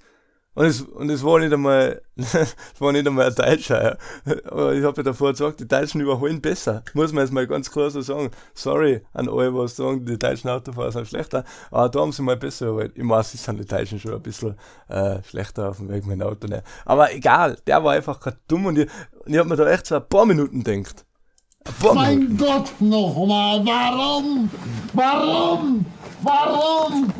Und es, und es war nicht einmal, [LAUGHS] es war nicht einmal ein Deutscher. Ja. Aber ich habe ja davor gesagt, die Deutschen überholen besser. Muss man jetzt mal ganz klar so sagen. Sorry an alle, was sagen, die deutschen Autofahrer sind schlechter. Aber da haben sie mal besser überholt. Ich weiß, es sind die Deutschen schon ein bisschen äh, schlechter auf dem Weg mit dem Auto. Ne. Aber egal, der war einfach gerade dumm und ich, und ich habe mir da echt so ein paar Minuten gedacht. Paar Mein Minuten. Gott nochmal, warum? Warum? Warum?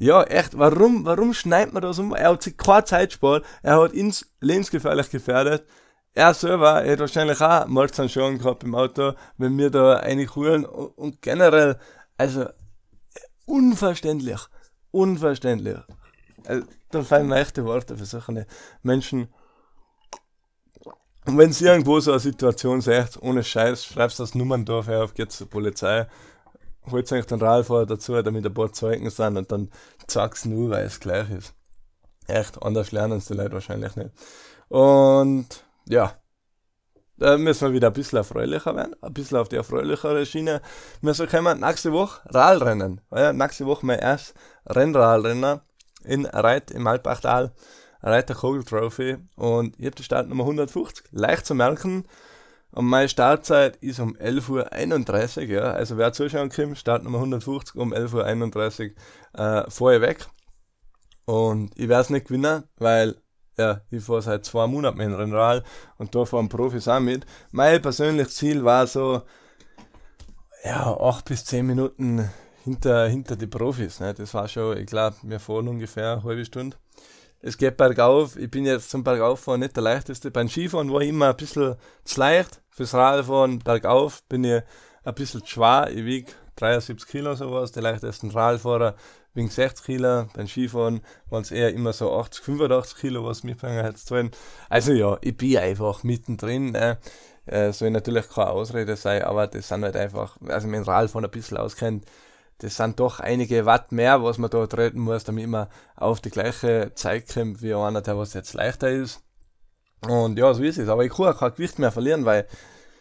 Ja, echt, warum, warum schneidet man das um? Er hat sich keine Zeit gespart, er hat ins lebensgefährlich gefährdet. Er selber hätte wahrscheinlich auch Mordsanschauen gehabt im Auto, wenn wir da reinkugeln und, und generell, also, unverständlich. Unverständlich. Also, da fallen mir echte Worte für solche Menschen. Und wenn ihr irgendwo so eine Situation seht, ohne Scheiß, schreibt das Nummerndorf her auf, geht zur Polizei, holt euch den Radfahrer dazu, damit ein paar Zeugen sind und dann sag's nur, weil es gleich ist. Echt, anders lernen es die Leute wahrscheinlich nicht. Und ja, da müssen wir wieder ein bisschen erfreulicher werden, ein bisschen auf die erfreulichere Schiene. Wir kommen, nächste Woche Radrennen. Ja, nächste Woche mein erstes Rennradrennen in Reit im Alpachtal. Reiter Kogel Trophy und ich habe die Startnummer 150. Leicht zu merken. Und meine Startzeit ist um 11.31 Uhr, ja. Also wer zuschauen kommt, Startnummer 150 um 11.31 Uhr äh, vorher weg. Und ich werde es nicht gewinnen, weil ja, ich fahre seit zwei Monaten mit dem Rennrad und da fahren Profis auch mit. Mein persönliches Ziel war so, ja, acht bis zehn Minuten hinter, hinter die Profis. Ne? Das war schon, ich glaube, wir fahren ungefähr eine halbe Stunde. Es geht bergauf. Ich bin jetzt zum Bergauffahren nicht der leichteste. Beim Skifahren war ich immer ein bisschen zu leicht. Fürs Radfahren bergauf bin ich ein bisschen zu schwer. Ich wiege 73 Kilo sowas. Die leichtesten Radfahrer wiegen 60 Kilo. Beim Skifahren waren es eher immer so 80, 85 Kilo, was mitbringen hat sollen. Also ja, ich bin einfach mittendrin. Ne? Äh, soll natürlich keine Ausrede sein, aber das sind halt einfach, also dem Radfahren ein bisschen auskennt, das sind doch einige Watt mehr, was man da treten muss, damit man auf die gleiche Zeit kommt wie einer, der was jetzt leichter ist. Und ja, so ist es. Aber ich kann auch kein Gewicht mehr verlieren, weil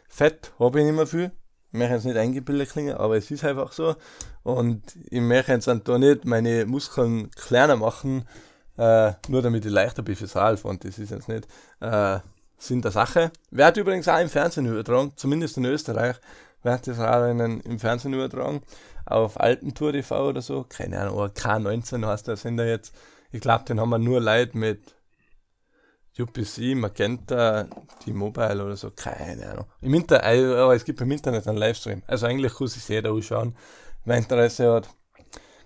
Fett habe ich nicht mehr viel. Ich möchte jetzt nicht eingebildet klingen, aber es ist einfach so. Und ich möchte jetzt da nicht meine Muskeln kleiner machen, äh, nur damit ich leichter bin fürs Radfahren. Das ist jetzt nicht äh, Sinn der Sache. Wird übrigens auch im Fernsehen übertragen, zumindest in Österreich, wird das Radrennen im Fernsehen übertragen auf Alpentour TV oder so, keine Ahnung, aber K19 heißt der Sender jetzt. Ich glaube, den haben wir nur Leute mit UPC, Magenta, T-Mobile oder so, keine Ahnung. Im Internet, aber es gibt im Internet einen Livestream. Also eigentlich kann sich jeder anschauen, wer Interesse hat.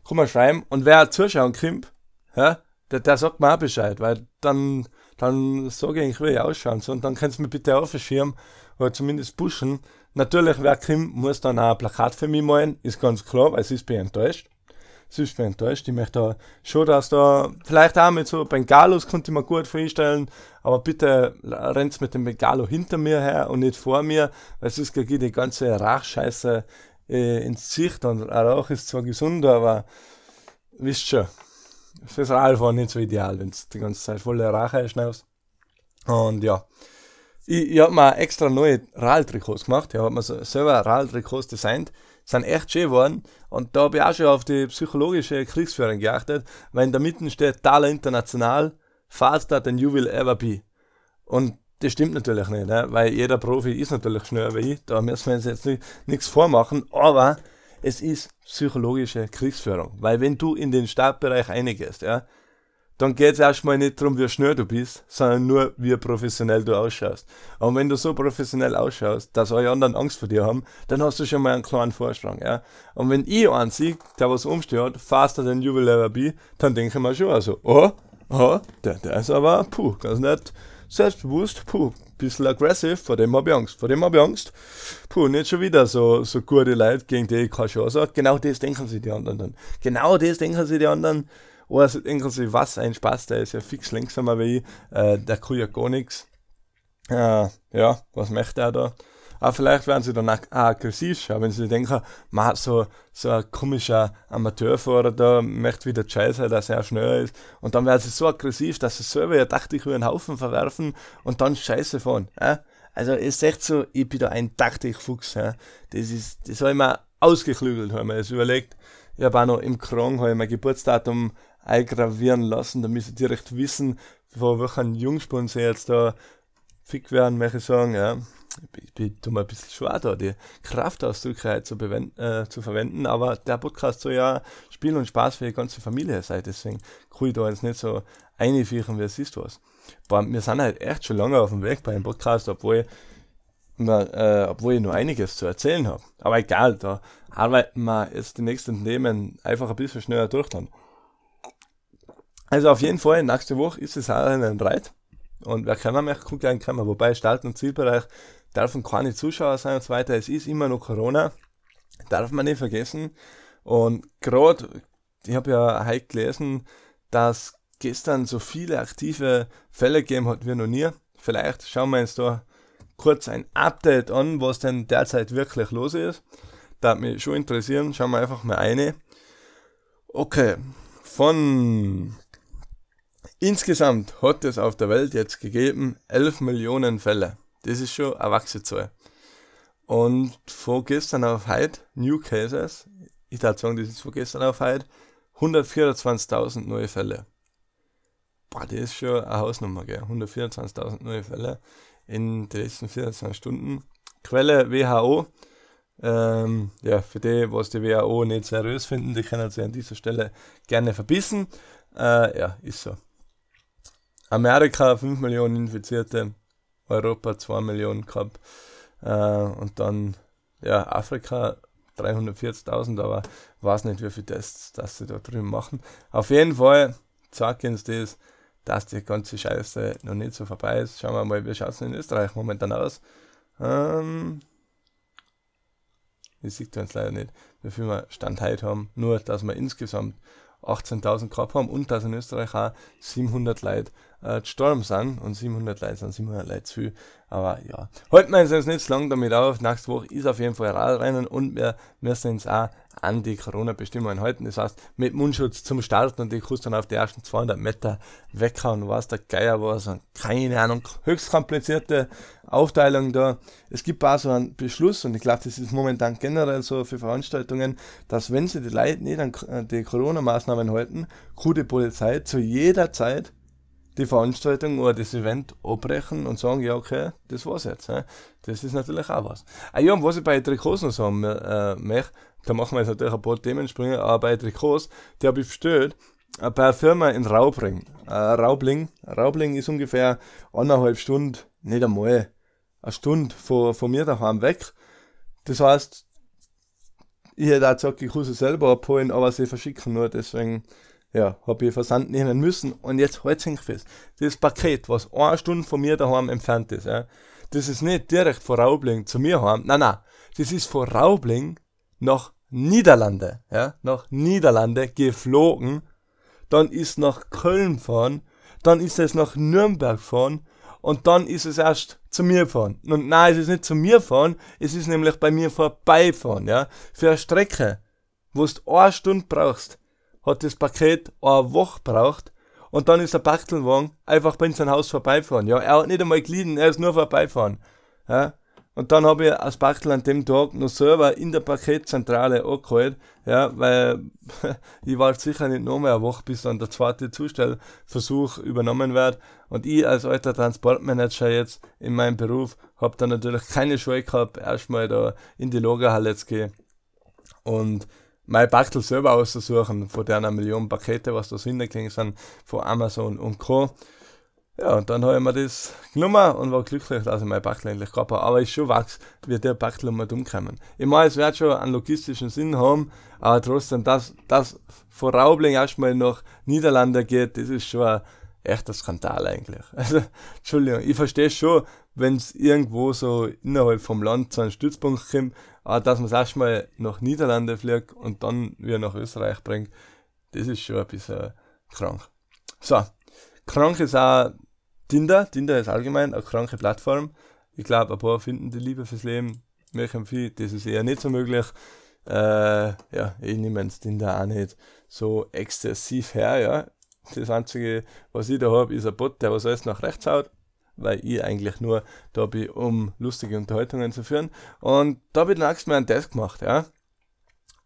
Kann man schreiben. Und wer zuschauen kommt, ja, der, der sagt mir auch Bescheid, weil dann, dann sage ich, ich ausschauen soll. Und dann kannst du mir bitte aufschirmen oder zumindest pushen. Natürlich, wer kommt, muss dann auch ein Plakat für mich malen, ist ganz klar, weil es ist bin enttäuscht. Es ist bin enttäuscht. Ich möchte da schon, dass da, vielleicht auch mit so Bengalos könnte ich mir gut vorstellen, aber bitte rennt mit dem Bengalo hinter mir her und nicht vor mir, weil sonst kriege ich die ganze Rachscheiße äh, ins Gesicht und Rauch ist zwar gesund, aber wisst schon, fürs Radfahren nicht so ideal, wenn es die ganze Zeit voller Rache schnaufst. Und ja, ich, ich habe mir extra neue Radtrikots gemacht. Ich habe mir selber Radtrikots designt. Sind echt schön geworden. Und da habe ich auch schon auf die psychologische Kriegsführung geachtet, weil in der Mitte steht Thaler International, faster than you will ever be. Und das stimmt natürlich nicht, ne? weil jeder Profi ist natürlich schneller wie ich. Da müssen wir uns jetzt nicht, nichts vormachen. Aber es ist psychologische Kriegsführung. Weil wenn du in den Startbereich reingehst, ja, dann geht es erstmal nicht darum, wie schnell du bist, sondern nur, wie professionell du ausschaust. Und wenn du so professionell ausschaust, dass alle anderen Angst vor dir haben, dann hast du schon mal einen kleinen Vorsprung. Ja? Und wenn ich einen sehe, der was umsteht, faster than you will ever be, dann denke ich mir schon also, oh, oh, der, der ist aber, puh, ganz nicht selbstbewusst, puh, bisschen aggressiv, vor dem habe ich Angst, vor dem habe ich Angst. Puh, nicht schon wieder so, so gute Leute, gegen die ich keine Chance habe. Genau das denken sich die anderen dann. Genau das denken sich die anderen. Oder sie denken sich, was ein Spaß, der ist ja fix langsamer wie ich, äh, der kann ja gar nichts. Äh, ja, was möchte er da? Aber vielleicht werden sie dann auch aggressiv wenn sie denken, man so, so ein komischer Amateurfahrer da möchte wieder scheiße, dass er schnell ist. Und dann werden sie so aggressiv, dass sie selber ja Taktik über einen Haufen verwerfen und dann scheiße fahren. Ja? Also es ist echt so, ich bin da ein Taktikfuchs. Ja? Das ist, das habe ich mir ausgeklügelt, habe ich mir das überlegt. Ich habe auch noch im Krong, habe ich mein Geburtsdatum eingravieren lassen, damit sie direkt wissen, von welchen Jungspunden sie jetzt da fick werden, möchte ich sagen, ja. Ich bin mir ein bisschen schwer da, die Kraftausdrücke halt zu, äh, zu verwenden, aber der Podcast soll ja Spiel und Spaß für die ganze Familie sein, deswegen kann ich da jetzt nicht so einfiechen, wie es ist was. Aber wir sind halt echt schon lange auf dem Weg bei dem Podcast, obwohl, wir, äh, obwohl ich noch einiges zu erzählen habe. Aber egal, da arbeiten wir jetzt die nächsten Themen einfach ein bisschen schneller durch dann. Also auf jeden Fall, nächste Woche ist es auch ein Breit. Und wer kann mehr gucken gleich kann Wobei Start- und Zielbereich dürfen keine Zuschauer sein und so weiter. Es ist immer noch Corona. Darf man nicht vergessen. Und gerade, ich habe ja heute gelesen, dass gestern so viele aktive Fälle gegeben hat wie noch nie. Vielleicht schauen wir uns da kurz ein Update an, was denn derzeit wirklich los ist. Da mich schon interessieren. Schauen wir einfach mal eine. Okay, von insgesamt hat es auf der Welt jetzt gegeben 11 Millionen Fälle. Das ist schon eine Wachsezahl. Und von gestern auf heute, New Cases, ich würde sagen, das ist von gestern auf heute, 124.000 neue Fälle. Boah, das ist schon eine Hausnummer, gell? 124.000 neue Fälle in den letzten 24 Stunden. Quelle WHO. Ähm, ja, für die, was die WHO nicht seriös finden, die können sie an dieser Stelle gerne verbissen. Äh, ja, ist so. Amerika 5 Millionen Infizierte, Europa 2 Millionen gehabt äh, und dann ja, Afrika 340.000, aber weiß nicht, wie viele Tests dass sie da drüben machen. Auf jeden Fall zeigt uns das, dass die ganze Scheiße noch nicht so vorbei ist. Schauen wir mal, wie schaut es in Österreich momentan aus. Ähm, ich sehe uns leider nicht, wie viel wir Stand heute haben. Nur, dass wir insgesamt 18.000 gehabt haben und dass in Österreich auch 700 Leute äh, gestorben sind. Und 700 Leute sind 700 Leute zu viel. Aber ja, halten wir uns nicht so lange damit auf. Nächste Woche ist auf jeden Fall Radrennen und wir müssen uns auch an die Corona-Bestimmungen halten. Das heißt, mit Mundschutz zum Starten und ich kannst dann auf die ersten 200 Meter weghauen, was der Geier war. So, keine Ahnung, höchst komplizierte Aufteilung da. Es gibt auch so einen Beschluss und ich glaube, das ist momentan generell so für Veranstaltungen, dass wenn sie die Leute nicht an äh, die Corona-Maßnahmen halten, die Polizei zu jeder Zeit die Veranstaltung oder das Event abbrechen und sagen, ja, okay, das war's jetzt. He. Das ist natürlich auch was. Ah ja, und was ich bei Trikots noch sagen äh, möchte, da machen wir jetzt natürlich ein paar Themensprünge, aber bei Trikots, die habe ich bestellt, äh, bei einer Firma in Raubling. Äh, Raubling. Raubling ist ungefähr eineinhalb Stunden, nicht einmal, eine Stunde von, von mir daheim weg. Das heißt, ich hätte auch gesagt, ich kann sie selber abholen, aber sie verschicken nur, deswegen ja, habe ich Versand nehmen müssen. Und jetzt halt sich fest. Das Paket, was eine Stunde von mir daheim entfernt ist, ja, das ist nicht direkt von Raubling zu mir heim. Nein, nein. Das ist von Raubling nach Niederlande, ja, nach Niederlande geflogen. Dann ist nach Köln fahren. Dann ist es nach Nürnberg fahren. Und dann ist es erst zu mir fahren. Und nein, es ist nicht zu mir fahren. Es ist nämlich bei mir vorbeifahren, ja. Für eine Strecke, wo du eine Stunde brauchst hat das Paket eine Woche braucht und dann ist der Bachtelwagen einfach bei unserem Haus vorbeifahren. Ja, er hat nicht einmal gelitten, er ist nur vorbeifahren. Ja. Und dann habe ich als Bachtel an dem Tag noch selber in der Paketzentrale angeholt, ja, weil [LAUGHS] ich war sicher nicht noch mehr eine Woche, bis dann der zweite Zustellversuch übernommen wird. Und ich als alter Transportmanager jetzt in meinem Beruf habe dann natürlich keine Scheu gehabt, erstmal da in die Lagerhalle zu gehen. Und mein Bachtel selber auszusuchen, von der Millionen Pakete, was da hingegangen sind, von Amazon und Co. Ja, und dann habe ich mir das genommen und war glücklich, dass ich mein Bachtel endlich gehabt habe. Aber ich schon wachs, wie der Bachtel um umkommen. Ich meine, es wird schon einen logistischen Sinn haben, aber trotzdem, dass das von Raubling erstmal nach Niederlande geht, das ist schon ein echter Skandal eigentlich. [LAUGHS] Also, Entschuldigung, ich verstehe schon, wenn es irgendwo so innerhalb vom Land zu einem Stützpunkt kommt, aber dass man es erstmal nach Niederlande fliegt und dann wieder nach Österreich bringt, das ist schon ein bisschen krank. So, krank ist auch Tinder. Tinder ist allgemein eine kranke Plattform. Ich glaube, ein paar finden die Liebe fürs Leben. Mir empfiehlt, das ist eher nicht so möglich. Äh, ja, ich nehme das Tinder auch nicht so exzessiv her, ja. Das einzige, was ich da habe, ist ein Bot, der was alles nach rechts haut weil ich eigentlich nur da bin, um lustige Unterhaltungen zu führen. Und da habe ich dann Mal einen Test gemacht, ja.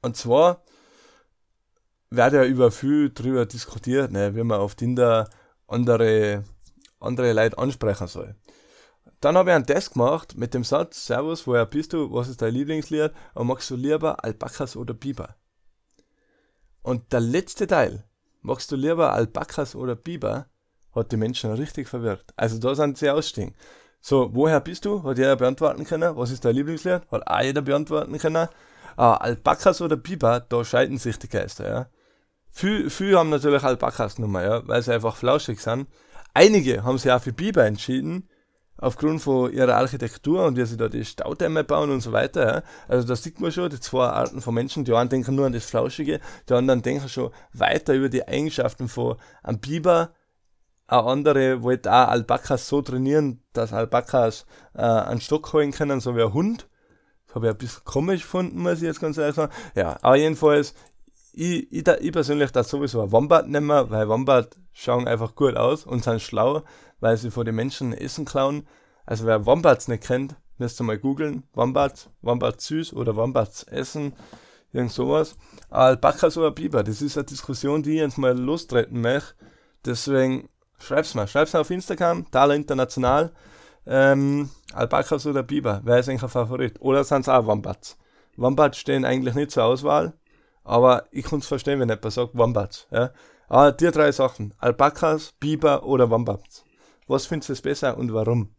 Und zwar wird ja über viel drüber diskutiert, ne, wie man auf Tinder andere, andere Leute ansprechen soll. Dann habe ich einen Test gemacht mit dem Satz, Servus, woher bist du, was ist dein Lieblingslied und magst du lieber Alpakas oder Biber? Und der letzte Teil, magst du lieber Alpakas oder Biber, hat die Menschen richtig verwirrt. Also da sind sie ausstehen. So, woher bist du? Hat jeder beantworten können. Was ist dein Lieblingslied? Hat auch jeder beantworten können. Ah, Alpakas oder Biber, da scheiden sich die Geister, ja. Viele, viele haben natürlich Alpakas genommen, ja, weil sie einfach flauschig sind. Einige haben sich auch für Biber entschieden, aufgrund von ihrer Architektur und wie sie da die Staudämme bauen und so weiter. Ja. Also da sieht man schon die zwei Arten von Menschen. Die einen denken nur an das Flauschige, die anderen denken schon weiter über die Eigenschaften von einem Biber. Ein andere wollte auch Alpakas so trainieren, dass Alpakas äh, einen Stock holen können, so wie ein Hund. Das habe ich ein bisschen komisch gefunden, muss ich jetzt ganz ehrlich sagen. Ja, aber jedenfalls, ich, ich, ich persönlich da sowieso ein Wombat nehmen, weil Wombat schauen einfach gut aus und sind schlau weil sie vor den Menschen Essen klauen. Also wer Wombats nicht kennt, müsst ihr mal googeln. Wombats, Wombats süß oder Wombats essen, irgend sowas. Alpakas oder Biber, das ist eine Diskussion, die ich jetzt mal lostreten möchte. Deswegen schreib's mal. Schreib's mal auf Instagram, Thaler International. Ähm, Alpakas oder Biber, wer ist eigentlich ein Favorit? Oder sind es auch Wombats? Wombats stehen eigentlich nicht zur Auswahl, aber ich kann es verstehen, wenn jemand sagt Wombats. Ja? Aber die drei Sachen, Alpakas, Biber oder Wombats. Was findest du besser und warum?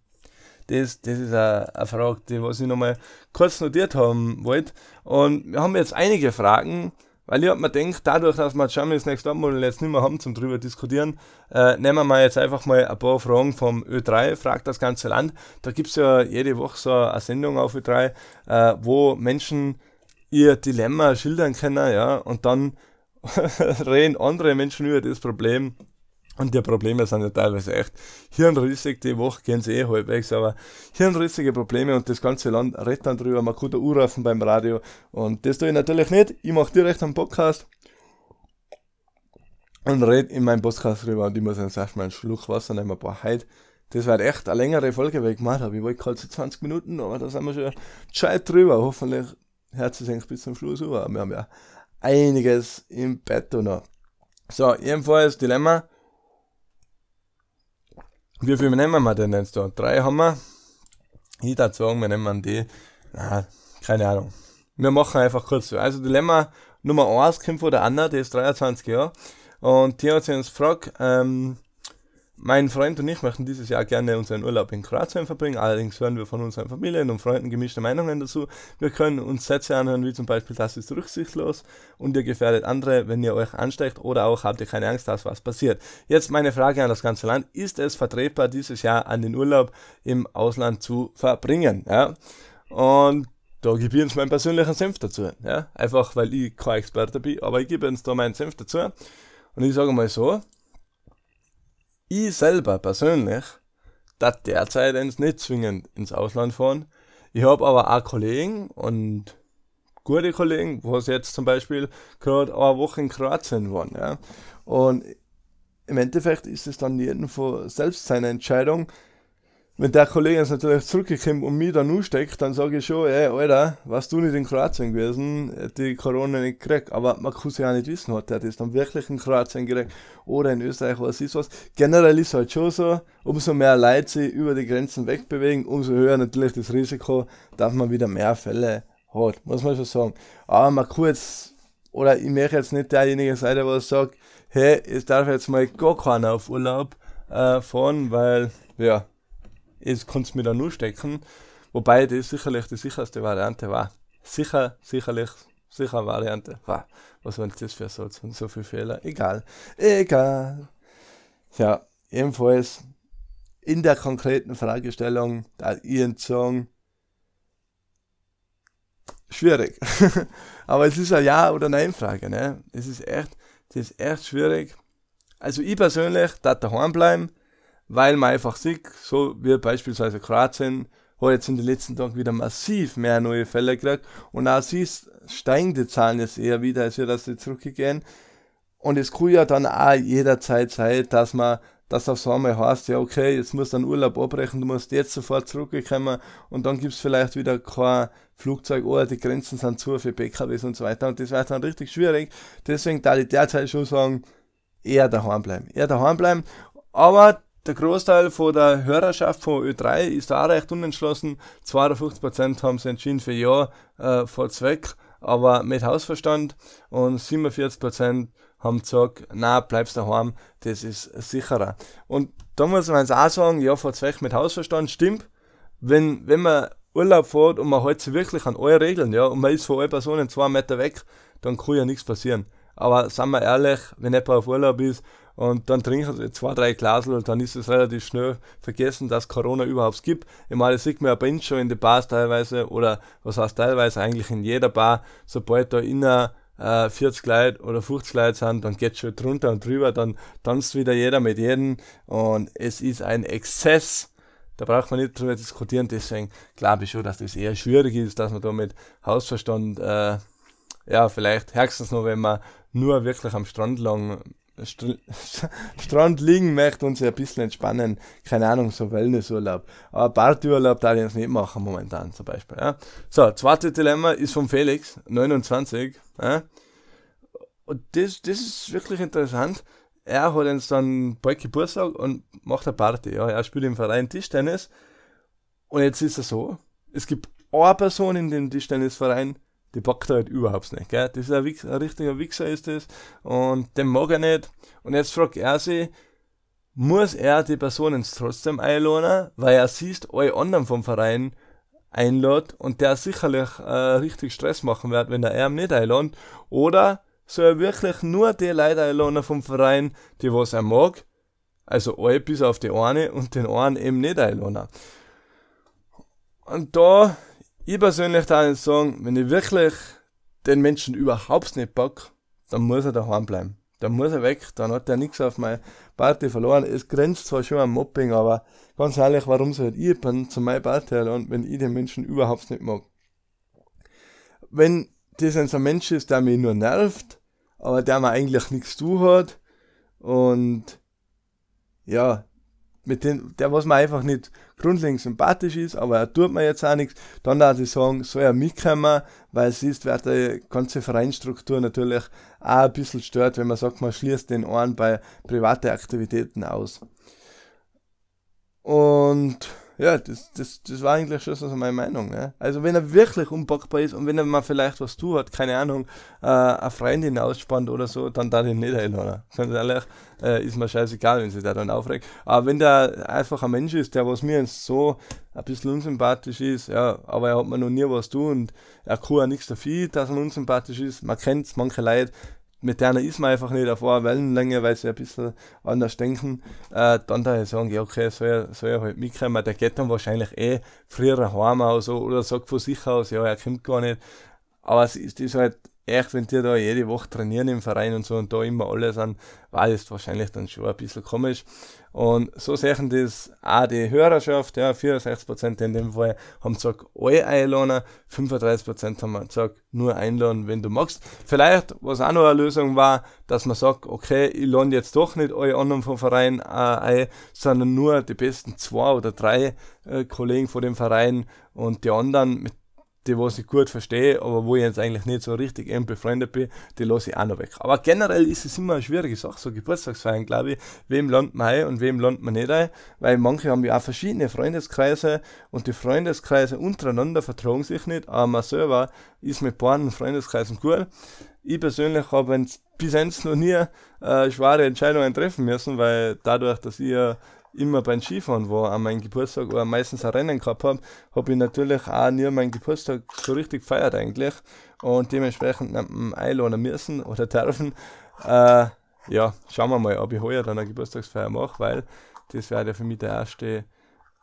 Das, das ist eine, eine Frage, die was ich nochmal kurz notiert haben wollte. Und wir haben jetzt einige Fragen, weil ich hab mir gedacht, dadurch, dass wir Germany's Next Topmodel jetzt nicht mehr haben zum drüber diskutieren, äh, nehmen wir jetzt einfach mal ein paar Fragen vom Ö3, fragt das ganze Land. Da gibt's ja jede Woche so eine Sendung auf Ö3, äh, wo Menschen ihr Dilemma schildern können, ja, und dann [LAUGHS] reden andere Menschen über das Problem und die Probleme sind ja teilweise echt hirnrissig. Die Woche gehen sie eh halbwegs, aber hirnrissige Probleme und das ganze Land redet dann drüber. Man kann da anrufen beim Radio. Und das tue ich natürlich nicht. Ich mache direkt einen Podcast und rede in meinem Podcast drüber. Und ich muss jetzt erstmal einen Schluck Wasser nehmen. Boah, heute, das war echt eine längere Folge, weil ich gemacht habe. Ich wollte gerade so 20 Minuten, aber da sind wir schon gescheit drüber. Hoffentlich hört es bis zum Schluss aber Wir haben ja einiges im Bett noch. So, jedenfalls Dilemma wie viel nehmen wir denn jetzt da? Drei haben wir. Ich würde sagen, wir nehmen die. Na, keine Ahnung. Wir machen einfach kurz so. Also Dilemma Nummer 1 kommt von der Anna, die ist 23 Jahre. Und die hat sich uns gefragt, ähm, mein Freund und ich möchten dieses Jahr gerne unseren Urlaub in Kroatien verbringen. Allerdings hören wir von unseren Familien und Freunden gemischte Meinungen dazu. Wir können uns Sätze anhören, wie zum Beispiel, das ist rücksichtslos und ihr gefährdet andere, wenn ihr euch ansteckt oder auch habt ihr keine Angst, dass was passiert. Jetzt meine Frage an das ganze Land. Ist es vertretbar, dieses Jahr an den Urlaub im Ausland zu verbringen? Ja? Und da gebe ich uns meinen persönlichen Senf dazu. Ja? Einfach, weil ich kein Experte bin, aber ich gebe uns da meinen Senf dazu. Und ich sage mal so, ich selber persönlich darf derzeit nicht zwingend ins Ausland fahren. Ich habe aber auch Kollegen und gute Kollegen, wo sie jetzt zum Beispiel gerade eine Woche in Kroatien waren. Ja. Und im Endeffekt ist es dann jeden von selbst seine Entscheidung, wenn der Kollege jetzt natürlich zurückgekommen und mich dann steckt, dann sage ich schon, ey, Alter, warst du nicht in Kroatien gewesen, die Corona nicht gekriegt. Aber man kann sich ja nicht wissen, hat der das dann wirklich in Kroatien gekriegt oder in Österreich, was ist was. Generell ist es halt schon so, umso mehr Leute sich über die Grenzen wegbewegen, umso höher natürlich das Risiko, dass man wieder mehr Fälle hat, muss man schon sagen. Aber man kann jetzt, oder ich möchte jetzt nicht derjenige sein, der was sagt, hey, es darf jetzt mal gar keiner auf Urlaub äh, fahren, weil, ja, es kannst mir da nur stecken. Wobei das sicherlich die sicherste Variante war. Sicher, sicherlich, sicher Variante war. Was war das für so, so viele Fehler? Egal. Egal. Ja, ebenfalls in der konkreten Fragestellung, da ihren Song schwierig. [LAUGHS] Aber es ist eine Ja- oder Nein-Frage, ne? Es ist echt, das ist echt schwierig. Also ich persönlich darf daheim bleiben, weil man einfach sieht, so wie beispielsweise Kroatien, hat jetzt in den letzten Tagen wieder massiv mehr neue Fälle gekriegt und auch siehst, steigen die Zahlen jetzt eher wieder, als wir das zurückgehen. Und es kann ja dann auch jederzeit sein, dass man dass auf einmal heißt, ja okay, jetzt musst du einen Urlaub abbrechen, du musst jetzt sofort zurückkommen und dann gibt's vielleicht wieder kein Flugzeug, oder die Grenzen sind zu für PKWs und so weiter und das wird dann richtig schwierig. Deswegen da ich derzeit schon sagen, eher daheim bleiben. Eher daheim bleiben. Aber der Großteil von der Hörerschaft von Ö3 ist auch recht unentschlossen. 52% haben sich entschieden für Ja äh, vor Zweck, aber mit Hausverstand und 47% haben gesagt, na, bleibst daheim, das ist sicherer. Und da muss man jetzt auch sagen, ja, vor Zweck mit Hausverstand stimmt. Wenn, wenn man Urlaub fährt und man hält sich wirklich an eure Regeln, ja, und man ist von allen Personen zwei Meter weg, dann kann ja nichts passieren. Aber sagen wir ehrlich, wenn jemand auf Urlaub ist und dann trinken sie zwei, drei Glasel dann ist es relativ schnell vergessen, dass Corona überhaupt gibt. Ich meine, das sieht man ja bei uns schon in den Bars teilweise oder was heißt teilweise eigentlich in jeder Bar, sobald da innen äh, 40 Leute oder 50 Leute sind, dann geht schon drunter und drüber, dann tanzt wieder jeder mit jedem und es ist ein Exzess. Da braucht man nicht drüber diskutieren, deswegen glaube ich schon, dass das eher schwierig ist, dass man da mit Hausverstand, äh, ja, vielleicht höchstens noch, wenn man nur wirklich am Strand lang St [LAUGHS] Strand liegen möchte und sich ein bisschen entspannen, keine Ahnung, so Wellnessurlaub. Aber Partyurlaub darf ich jetzt nicht machen momentan zum Beispiel. Ja. So, zweite Dilemma ist von Felix, 29. Ja. Und das, das ist wirklich interessant. Er hat jetzt dann bald Geburtstag und macht eine Party. Ja. Er spielt im Verein Tischtennis. Und jetzt ist es so, es gibt eine Person in dem Tischtennisverein, die packt er halt überhaupt nicht. Gell? Das ist ein, Wichser, ein richtiger Wichser ist das und den mag er nicht. Und jetzt fragt er sich, muss er die Personen trotzdem einladen, weil er sieht, alle anderen vom Verein einlädt und der sicherlich äh, richtig Stress machen wird, wenn er ihn nicht einlädt. Oder soll er wirklich nur die Leute einladen vom Verein, die was er mag, also alle bis auf die eine und den einen eben nicht einladen. Und da ich persönlich kann sagen, wenn ich wirklich den Menschen überhaupt nicht pack, dann muss er daheim bleiben. Dann muss er weg, dann hat er nichts auf meine Party verloren. Es grenzt zwar schon am Mobbing, aber ganz ehrlich, warum soll ich jemanden zu meiner Party einladen, wenn ich den Menschen überhaupt nicht mag? Wenn das ein so Mensch ist, der mich nur nervt, aber der mir eigentlich nichts zu hat und ja, mit dem, der was mir einfach nicht grundlegend sympathisch ist, aber er tut mir jetzt auch nichts, dann darf ich sagen, soll er mitkommen, weil es ist, wird die ganze Vereinsstruktur natürlich auch ein bisschen stört, wenn man sagt, man schließt den Ohren bei privaten Aktivitäten aus. Und ja, das, das, das war eigentlich schon so meine Meinung. Ne? Also wenn er wirklich unpackbar ist und wenn er mal vielleicht was tut, keine Ahnung, äh, eine Freundin ausspannt oder so, dann darf ich nicht einladen. Ganz ehrlich, äh, ist mir scheißegal, wenn sich der dann aufregt. Aber wenn der einfach ein Mensch ist, der was mir jetzt so ein bisschen unsympathisch ist, ja, aber er hat mir noch nie was tun und er kann auch nichts dafür, dass er unsympathisch ist. Man kennt manche Leute, mit denen ist man einfach nicht auf einer Wellenlänge, weil sie ein bisschen anders denken, äh, dann da sagen, ja, okay, soll soll er halt mitkommen, der geht dann wahrscheinlich eh früher heim so, oder sagt von sich aus, ja, er kommt gar nicht. Aber es ist, ist halt echt, wenn die da jede Woche trainieren im Verein und so und da immer alle sind, war das wahrscheinlich dann schon ein bisschen komisch. Und so sehen das auch die Hörerschaft, ja, 64% in dem Fall haben gesagt, alle einladen, 35% haben gesagt, nur einladen, wenn du magst. Vielleicht, was auch noch eine Lösung war, dass man sagt, okay, ich lade jetzt doch nicht alle anderen vom Verein äh, ein, sondern nur die besten zwei oder drei äh, Kollegen von dem Verein und die anderen, mit die was ich gut verstehe, aber wo ich jetzt eigentlich nicht so richtig eng befreundet bin, die lasse ich auch noch weg. Aber generell ist es immer eine schwierige Sache, so Geburtstagsfeiern, glaube ich, wem lernt man ein und wem lernt man nicht ein, weil manche haben ja auch verschiedene Freundeskreise und die Freundeskreise untereinander vertragen sich nicht, aber man selber ist mit beiden Freundeskreisen gut. Ich persönlich habe bis jetzt noch nie äh, schwere Entscheidungen treffen müssen, weil dadurch, dass ich ja immer beim Skifahren war, an meinem Geburtstag oder meistens ein Rennen gehabt habe, habe ich natürlich auch nie meinen Geburtstag so richtig gefeiert eigentlich. Und dementsprechend einladen müssen oder [LAUGHS] dürfen. Äh, ja, schauen wir mal, ob ich heuer dann eine Geburtstagsfeier mache, weil das wäre ja für mich der erste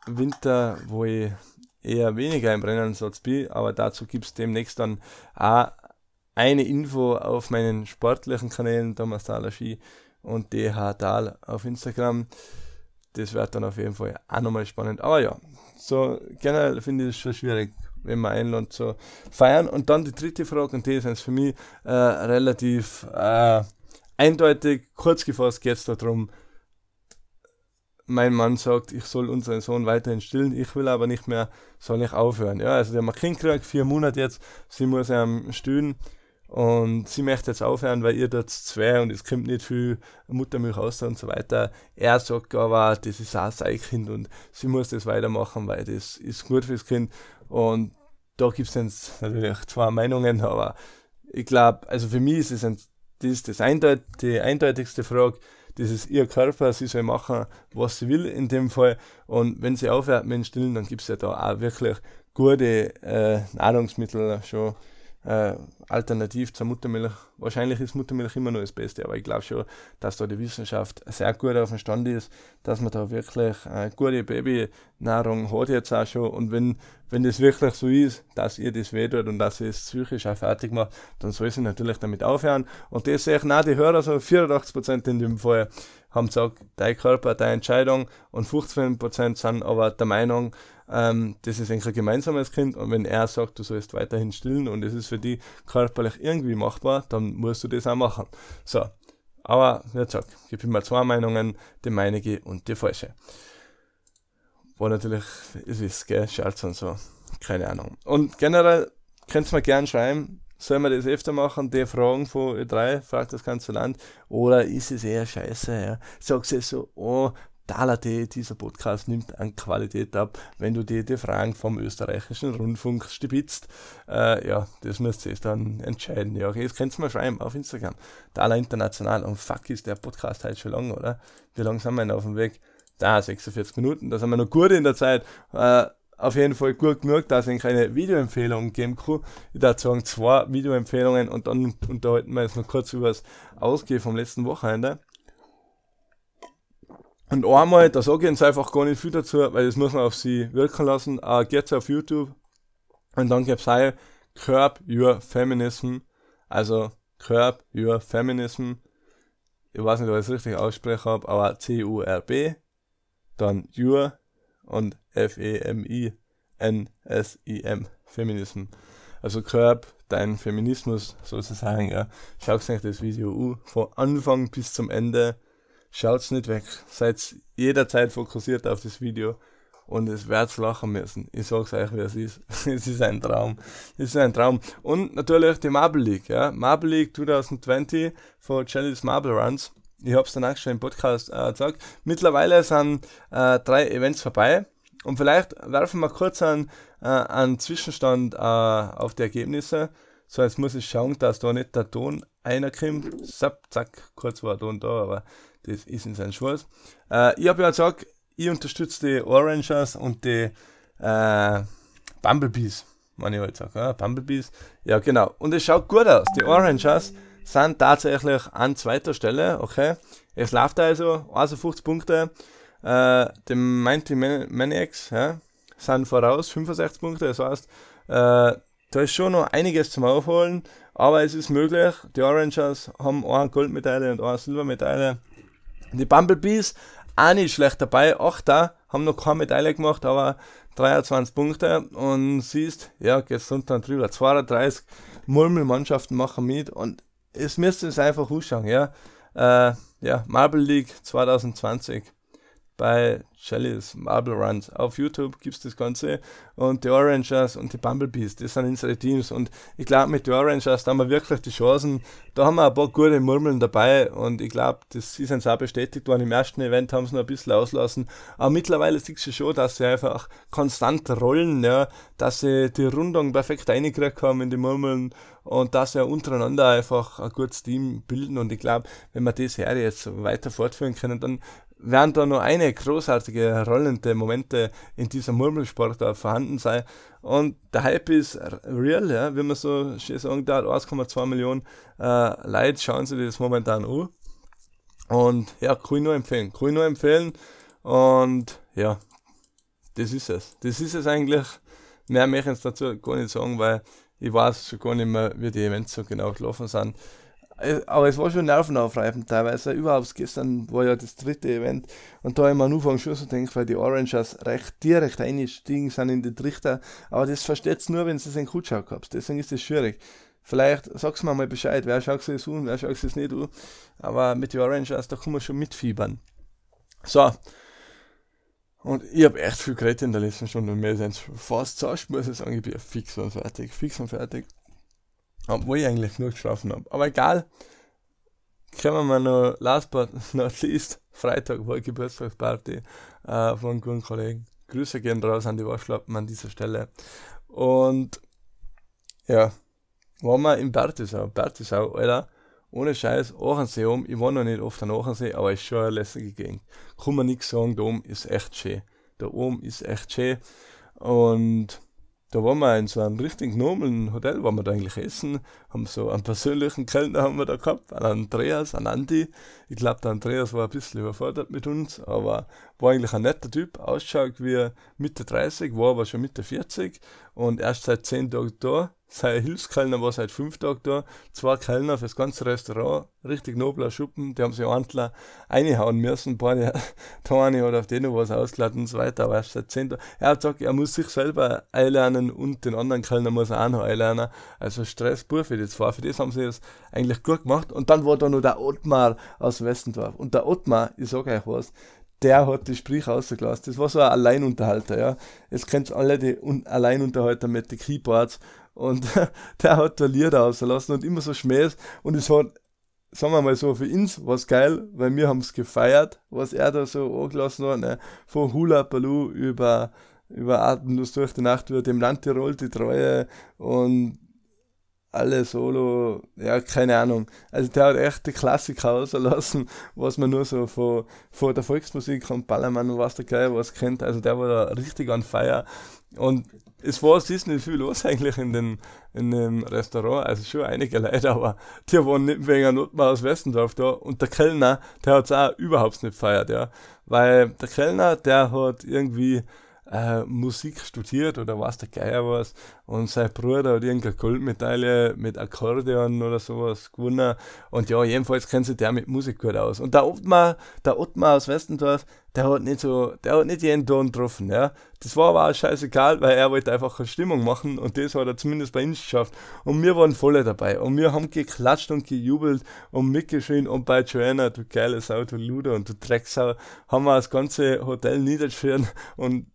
Winter, wo ich eher weniger im Rennansatz bin, aber dazu gibt es demnächst dann auch eine Info auf meinen sportlichen Kanälen, Thomas Thaler Ski und DH Dahl auf Instagram das wird dann auf jeden Fall auch nochmal spannend. Aber ja, so generell finde ich es schon schwierig, wenn man einlädt zu feiern. Und dann die dritte Frage, und die ist für mich äh, relativ äh, eindeutig, kurz gefasst geht es darum, mein Mann sagt, ich soll unseren Sohn weiterhin stillen, ich will aber nicht mehr, soll ich aufhören. Ja, also der hat ein Kind gekriegt, vier Monate jetzt, sie muss am stillen und sie möchte jetzt aufhören, weil ihr dort zwei und es kommt nicht viel Muttermilch raus und so weiter. Er sagt aber, das ist auch sein Kind und sie muss das weitermachen, weil das ist gut fürs Kind. Und da gibt es natürlich zwei Meinungen, aber ich glaube, also für mich ist es ein, das, ist das eindeutig, die eindeutigste Frage, das ist ihr Körper, sie soll machen, was sie will in dem Fall. Und wenn sie aufhört mit dem Stillen, dann gibt es ja da auch wirklich gute äh, Nahrungsmittel schon äh, alternativ zur Muttermilch. Wahrscheinlich ist Muttermilch immer noch das Beste, aber ich glaube schon, dass da die Wissenschaft sehr gut auf dem Stand ist, dass man da wirklich äh, gute Babynahrung hat jetzt auch schon. Und wenn, wenn das wirklich so ist, dass ihr das wehtut und dass ihr es psychisch auch fertig macht, dann soll sie natürlich damit aufhören. Und das sehe ich auch die Hörer, so 84% in dem Fall, haben gesagt, dein Körper, deine Entscheidung und 15% sind aber der Meinung, ähm, das ist eigentlich ein gemeinsames Kind und wenn er sagt, du sollst weiterhin stillen und es ist für die körperlich irgendwie machbar, dann musst du das auch machen. So, aber gesagt, ich habe immer zwei Meinungen, die meinige und die falsche. Wo natürlich, es ist, gell, Scherz und so, keine Ahnung. Und generell könnt ihr mir gerne schreiben, soll man das öfter machen, die Fragen von Ö3, fragt das ganze Land, oder ist es eher scheiße, ja? Sagst du so, oh, Dalate, dieser Podcast nimmt an Qualität ab, wenn du dir die Fragen vom österreichischen Rundfunk stibitzt. Äh, ja, das müsst ihr dann entscheiden. Ja, okay, jetzt könnt ihr mal schreiben auf Instagram. Dala International. Und fuck, ist der Podcast halt schon lang, oder? Wie lang sind wir denn auf dem Weg? Da, 46 Minuten. Da sind wir noch gut in der Zeit. Äh, auf jeden Fall gut genug, dass ich eine Videoempfehlung geben kann. Ich würde sagen, zwei Videoempfehlungen und dann unterhalten wir jetzt noch kurz über das Ausgehen vom letzten Wochenende. Und einmal, da sage ich jetzt einfach gar nicht viel dazu, weil das muss man auf sie wirken lassen. Uh, geht's auf YouTube und dann gibt's auch Curb Your Feminism. Also Curb Your Feminism. Ich weiß nicht, ob ich es richtig ausspreche, aber C-U-R-B, dann Your und F-E-M-I-N-S-I-M. Feminism. Also Curb dein Feminismus sozusagen, ja. Schau euch das Video an, von Anfang bis zum Ende Schaut's nicht weg. Seid jederzeit fokussiert auf das Video und es wird's lachen müssen. Ich sag's euch, wie es ist. [LAUGHS] es ist ein Traum. Es ist ein Traum. Und natürlich die Marble League, ja. Marble League 2020 von Chalice Marble Runs. Ich hab's danach schon im Podcast äh, gesagt. Mittlerweile sind äh, drei Events vorbei. Und vielleicht werfen wir kurz einen, äh, einen Zwischenstand äh, auf die Ergebnisse. So, jetzt muss ich schauen, dass da nicht der Ton einer kommt. Zack, zack, kurz war der Ton da, aber das ist in seinem Schwarz. Äh, ich habe ja gesagt, ich unterstütze die Orangers und die äh, Bumblebees. Meine ich halt sage, ja, Bumblebees. Ja, genau. Und es schaut gut aus. Die Orangers sind tatsächlich an zweiter Stelle, okay. Es läuft also 51 Punkte. Äh, die Mighty Maniacs ja, sind voraus, 65 Punkte. Das heißt, äh, da ist schon noch einiges zum Aufholen, aber es ist möglich. Die Orangers haben eine Goldmedaille und eine Silbermedaille. Die Bumblebees auch nicht schlecht dabei. Achter haben noch keine Medaille gemacht, aber 23 Punkte. Und siehst, ja, geht's runter und drüber. 32 Murmelmannschaften machen mit und es müsste es einfach anschauen, ja. Äh, ja, Marble League 2020 bei Shellys Marble Runs. Auf YouTube gibt es das Ganze. Und die Orangers und die Bumblebees, das sind unsere Teams. Und ich glaube, mit den Orangers da haben wir wirklich die Chancen. Da haben wir ein paar gute Murmeln dabei. Und ich glaube, das ist uns auch bestätigt worden. Im ersten Event haben sie noch ein bisschen auslassen. Aber mittlerweile siehst du schon, dass sie einfach konstant rollen, ja, dass sie die Rundung perfekt eingekriegt haben in die Murmeln und dass sie untereinander einfach ein gutes Team bilden. Und ich glaube, wenn wir die Serie jetzt weiter fortführen können, dann werden da nur eine großartige rollende Momente in dieser Murmelsport vorhanden sein. Und der Hype ist real, ja, wie man so schön sagen darf, 1,2 Millionen äh, Leute schauen sich das momentan an. Und ja, kann nur empfehlen. Kann ich nur empfehlen. Und ja, das ist es. Das ist es eigentlich. Mehr möchte ich dazu gar nicht sagen, weil ich weiß schon gar nicht mehr, wie die Events so genau gelaufen sind. Äh, aber es war schon nervenaufreibend teilweise. Überhaupt gestern war ja das dritte Event und da am Anfang schon so gedacht, weil die Orangers recht direkt eingestiegen sind in die Trichter. Aber das versteht es nur, wenn sie es in Kutschau gehabt Deswegen ist das schwierig. Vielleicht sagst du mir mal Bescheid, wer schaut das an, wer schaut das nicht an. Aber mit den Orangers, da kann man schon mitfiebern. So, Und ich habe echt viel geredet in der letzten Stunde und mir sind fast zuerst, muss ich sagen, ich bin fix und fertig, fix und fertig. Obwohl ich eigentlich nur geschlafen habe. Aber egal, kommen wir noch, last but not least, Freitag war Geburtstagsparty äh, von einem guten Kollegen. Grüße gehen raus an die Waschlappen an dieser Stelle. Und ja, waren wir in Bertisau. Bertisau, Alter, ohne Scheiß, Aachensee oben. Ich war noch nicht oft an Aachensee, aber ist schon eine lässige Gegend. Kann man nichts sagen, da oben ist echt schön. Da oben ist echt schön. Und da waren wir in so einem richtig noblen Hotel, waren wir da eigentlich essen, haben so einen persönlichen Kellner haben wir da gehabt, einen Andreas, einen Andi. Ich glaube, der Andreas war ein bisschen überfordert mit uns, aber war eigentlich ein netter Typ, ausschaut wie Mitte 30, war aber schon Mitte 40 und erst seit 10 Tagen da. Sein Hilfskellner war seit 5 Tagen da, zwei Kellner fürs ganze Restaurant, richtig nobler Schuppen, die haben sich ordentlich reinhauen müssen, beide, [LAUGHS] der eine hat auf den was ausgeladen und so weiter, aber erst seit 10 Tagen. Er hat gesagt, er muss sich selber einlernen und den anderen Kellner muss er auch noch einlernen, also Stress pur für die zwei, für das haben sie das eigentlich gut gemacht. Und dann war da noch der Ottmar aus Westendorf. Und der Ottmar, ich sage euch was, der hat die Sprüche rausgelassen. Das war so ein Alleinunterhalter, ja. Jetzt kennt alle die Un Alleinunterhalter mit den Keyboards und [LAUGHS] der hat da Lieder ausgelassen und immer so Schmähs und es hat, sagen wir mal so, für uns war es geil, weil wir haben es gefeiert, was er da so angelassen hat, ne? von Hula Baloo über, über Atemlos durch die Nacht, über dem Land Tirol die Treue und alle Solo, ja, keine Ahnung. Also der hat echt die Klassiker ausgelassen, was man nur so von, von der Volksmusik und Ballermann und was der Geil was kennt. Also der war da richtig an Feier. Und es war, es nicht viel los eigentlich in, den, in dem Restaurant, also schon einige Leute, aber die waren nicht wegen Notmar aus Westendorf da und der Kellner, der hat es auch überhaupt nicht gefeiert, ja. Weil der Kellner, der hat irgendwie äh, Musik studiert oder was der Geier was und sein Bruder hat irgendeine Goldmedaille mit Akkordeon oder sowas gewonnen und ja, jedenfalls kennt sich der mit Musik gut aus. Und der Ottmar, der Ottmar aus Westendorf, der hat nicht so, der hat nicht jeden Ton getroffen, ja. Das war aber auch scheißegal, weil er wollte einfach eine Stimmung machen und das hat er zumindest bei uns geschafft. Und wir waren voll dabei und wir haben geklatscht und gejubelt und mitgeschrien und bei Joanna, du geile Sau, du Luder und du Drecksau, haben wir das ganze Hotel niedergeschrien und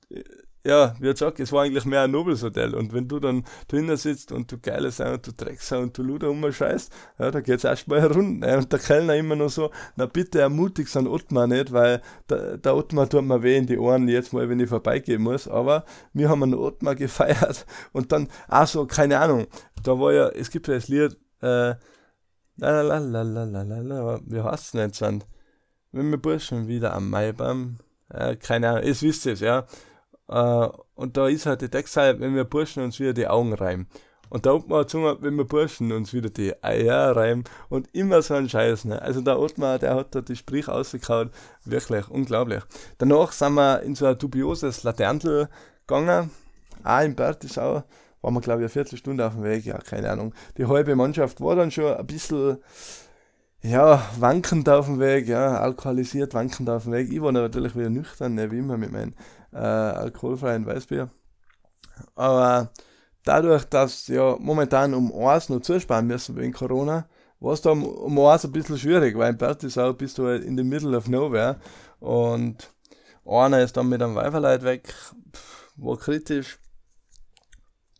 ja, wie gesagt, es war eigentlich mehr ein nobles Hotel. Und wenn du dann drinnen sitzt und du geile Sau und du Drecksau und du Luder umscheißt, ja, da geht's erstmal herum. Ne? Und der Kellner immer noch so, na bitte ermutigst an Ottmar nicht, weil der, der Ottmar tut mir weh in die Ohren jetzt mal, wenn ich vorbeigehen muss. Aber wir haben einen Ottmar [LAUGHS] gefeiert und dann, ach so, keine Ahnung, da war ja, es gibt ja das Lied, äh, la la la la la la la, wie heißt es nicht, Sand? Wenn wir Burschen wieder am Maibaum, äh, keine Ahnung, es wisst es, ja äh, und da ist halt die Textzeile, wenn wir Burschen uns wieder die Augen reiben. Und da unten hat gesagt, wenn wir Burschen uns wieder die Eier reiben und immer so ein Scheiß. Ne? Also der Ottmar, der hat da die Sprich ausgekaut, wirklich unglaublich. Danach sind wir in so ein dubioses Laterntel gegangen, auch in Bertisau, waren wir glaube ich eine Viertelstunde auf dem Weg, ja, keine Ahnung. Die halbe Mannschaft war dann schon ein bisschen, ja, wankend auf dem Weg, ja, alkoholisiert wankend auf dem Weg. Ich war natürlich wieder nüchtern, wie immer mit meinen äh, alkoholfreien Weißbier. Aber dadurch, dass ja momentan um eins noch zusparen müssen wegen Corona, war es da um, um eins ein bisschen schwierig, weil in Bertisau bist du halt in the middle of nowhere und einer ist dann mit einem Weiferleit weg, war kritisch.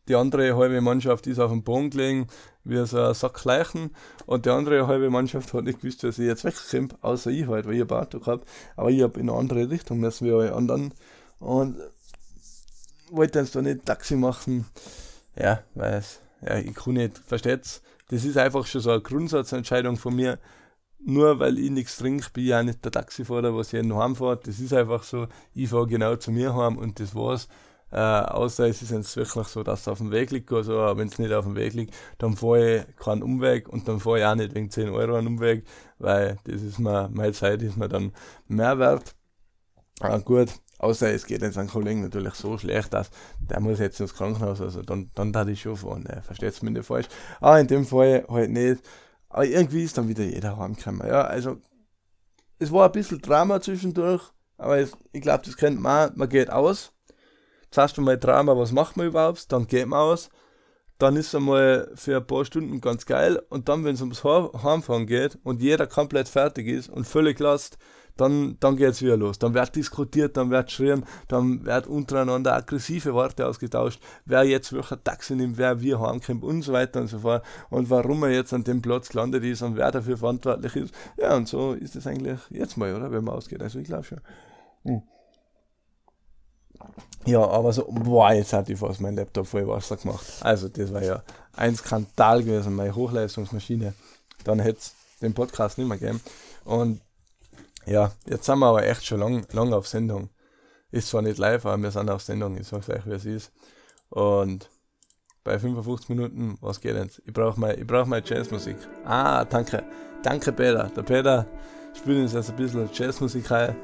Die andere halbe Mannschaft ist auf dem Boden gelegen, wie so ein Sack Leichen. Und die andere halbe Mannschaft hat nicht gewusst, dass ich jetzt wegkomme, außer ich halt, weil ich ein Auto gehabt Aber ich habe in eine andere Richtung müssen wie alle anderen und wollte jetzt da nicht Taxi machen. Ja, weil es, ja, ich kann nicht, versteht's? Das ist einfach schon so eine Grundsatzentscheidung von mir. Nur weil ich nichts trinke, bin ich auch nicht der Taxifahrer, was jeden heimfährt. Das ist einfach so. Ich fahre genau zu mir heim und das war's. Äh, außer es ist jetzt wirklich so, dass es auf dem Weg liegt oder so, aber wenn es nicht auf dem Weg liegt, dann fahre ich keinen Umweg und dann fahre ich auch nicht wegen 10 Euro einen Umweg, weil das ist mir, meine Zeit ist mir dann mehr wert. Ah, gut, Außer es geht jetzt einem Kollegen natürlich so schlecht, dass der muss jetzt ins Krankenhaus, also dann, dann darf ich schon fahren, ne? versteht's mir nicht falsch. Aber in dem Fall halt nicht. Aber irgendwie ist dann wieder jeder heimgekommen. Ja, also es war ein bisschen Drama zwischendurch, aber es, ich glaube, das kennt man, man geht aus. Zuerst einmal Drama, was macht man überhaupt, dann geht man aus. Dann ist es einmal für ein paar Stunden ganz geil und dann, wenn es ums Heimfahren geht und jeder komplett fertig ist und völlig last, dann, dann geht's wieder los. Dann wird diskutiert, dann wird schreien, dann wird untereinander aggressive Worte ausgetauscht, wer jetzt welcher Taxi nimmt, wer wie heimkommt und so weiter und so fort und warum er jetzt an dem Platz gelandet ist und wer dafür verantwortlich ist. Ja, und so ist es eigentlich jetzt mal, oder? Wenn man ausgeht. Also ich glaube schon. Hm. Ja, aber so, boah, jetzt hat ich fast mein Laptop voll Wasser gemacht. Also, das war ja ein Skandal gewesen, meine Hochleistungsmaschine. Dann hätte es den Podcast nicht mehr gegeben. Und ja, jetzt sind wir aber echt schon lang, lang auf Sendung. Ist zwar nicht live, aber wir sind auf Sendung. Ich sag's euch, wie es ist. Und bei 55 Minuten, was geht jetzt? Ich brauche mal, brauch mal Jazzmusik. Ah, danke. Danke, Peter. Der Peter spielt uns jetzt ein bisschen Jazzmusik rein.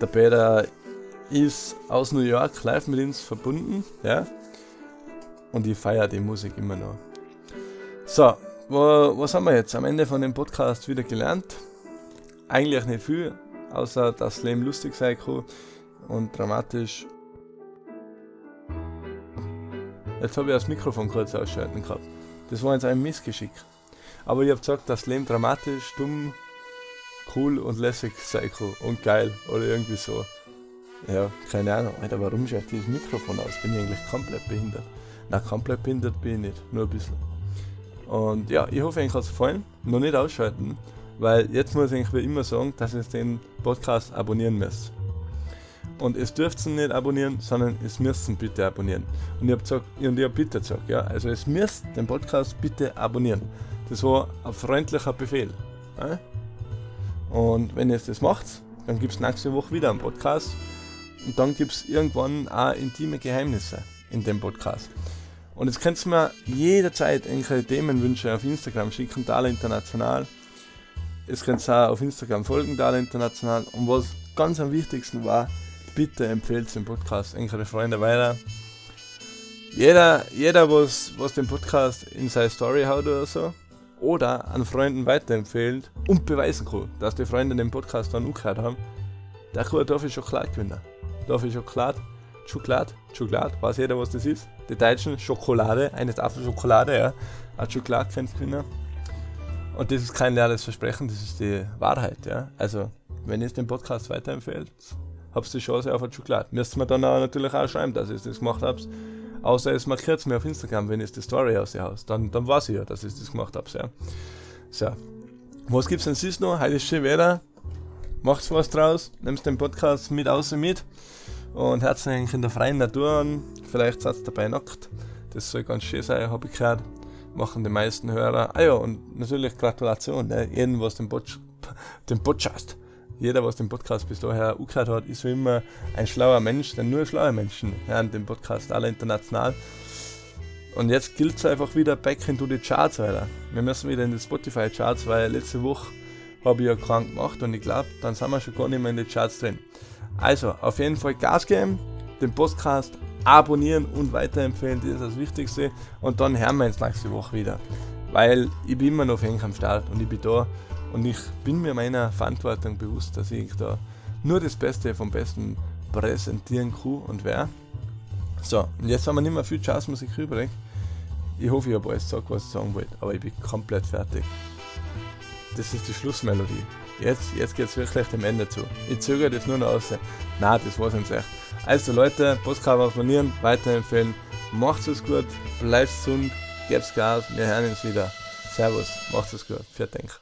Der Peter ist aus New York live mit uns verbunden, ja. Und ich feiere die Musik immer noch. So, wo, was haben wir jetzt am Ende von dem Podcast wieder gelernt? Eigentlich nicht viel, außer dass das Leben lustig sein kann und dramatisch. Jetzt habe ich das Mikrofon kurz ausschalten gehabt. Das war jetzt ein Missgeschick. Aber ich habe gesagt, dass das Leben dramatisch, dumm, cool und lässig sein kann und geil oder irgendwie so. Ja, keine Ahnung. Alter, warum schaut dieses Mikrofon aus? Bin ich eigentlich komplett behindert? Na, komplett behindert bin ich nicht, nur ein bisschen. Und ja, ich hoffe, euch hat es gefallen. Noch nicht ausschalten, weil jetzt muss ich wie immer sagen, dass ihr den Podcast abonnieren müsst. Und es dürft ihr nicht abonnieren, sondern es müsst bitte abonnieren. Und ich habe gesagt, und ich habe bitte gesagt, ja, also es müsst den Podcast bitte abonnieren. Das war ein freundlicher Befehl. Ja? Und wenn ihr das macht, dann gibt es nächste Woche wieder einen Podcast. Und dann gibt es irgendwann auch intime Geheimnisse in dem Podcast. Und jetzt könnt ihr mir jederzeit irgendwelche Themenwünsche auf Instagram schicken, Dala International. Es könnt ihr auch auf Instagram folgen, Dala International. Und was ganz am wichtigsten war, bitte empfehlt den Podcast irgendwelche Freunde weiter. Jeder, jeder was, was den Podcast in seine Story haut oder so, oder an Freunden weiterempfehlt und beweisen kann, dass die Freunde den Podcast dann angehört haben, der kann dafür Schokolade gewinnen. Dafür Schokolade, Schokolade, Schokolade, weiß jeder, was das ist. Die Deutschen Schokolade, eine Tafel Schokolade, ja. Auch Schokolade kennt gewinnen. Und das ist kein leeres Versprechen, das ist die Wahrheit, ja. Also, wenn ihr den Podcast weiterempfehlt, habt ihr die Chance auf eine Schokolade. Müsst ihr mir dann auch natürlich auch schreiben, dass ihr das gemacht habt. Außer es markiert es mir auf Instagram, wenn ihr die Story aus ihr Haus. Dann, dann weiß ich ja, dass ich das gemacht habe. Ja. So. Was gibt's denn sonst noch? Heute ist schön Wetter. Macht's was draus. Nehmt den Podcast mit außen mit. Und herzlich in der freien Natur an. Vielleicht seid ihr dabei nackt. Das soll ganz schön sein, habe ich gehört. Machen die meisten Hörer. Ah ja, und natürlich Gratulation. Ne? Jeden, was den, Pod den Podcast jeder, was den Podcast bis daher angehört hat, ist wie immer ein schlauer Mensch, denn nur schlaue Menschen hören den Podcast alle international. Und jetzt gilt es einfach wieder back into the Charts, Alter. Wir müssen wieder in die Spotify Charts, weil letzte Woche habe ich ja krank gemacht und ich glaube, dann sind wir schon gar nicht mehr in den Charts drin. Also, auf jeden Fall Gas geben, den Podcast abonnieren und weiterempfehlen, das ist das Wichtigste. Und dann hören wir uns nächste Woche wieder. Weil ich bin immer noch fähig am Start und ich bin da und ich bin mir meiner Verantwortung bewusst, dass ich da nur das Beste vom Besten präsentieren kann und wer. So, und jetzt haben wir nicht mehr viel Jazzmusik übrig. Ich hoffe, ich habe alles gesagt, was ich sagen wollte, aber ich bin komplett fertig. Das ist die Schlussmelodie. Jetzt, jetzt geht es wirklich dem Ende zu. Ich zögere das nur noch aus. Nein, das war's jetzt echt. Also Leute, Postcard abonnieren, weiterempfehlen. Macht's es gut, bleibt gesund, gebt's Gas, wir hören uns wieder. Servus, macht's es gut. Vielen Dank.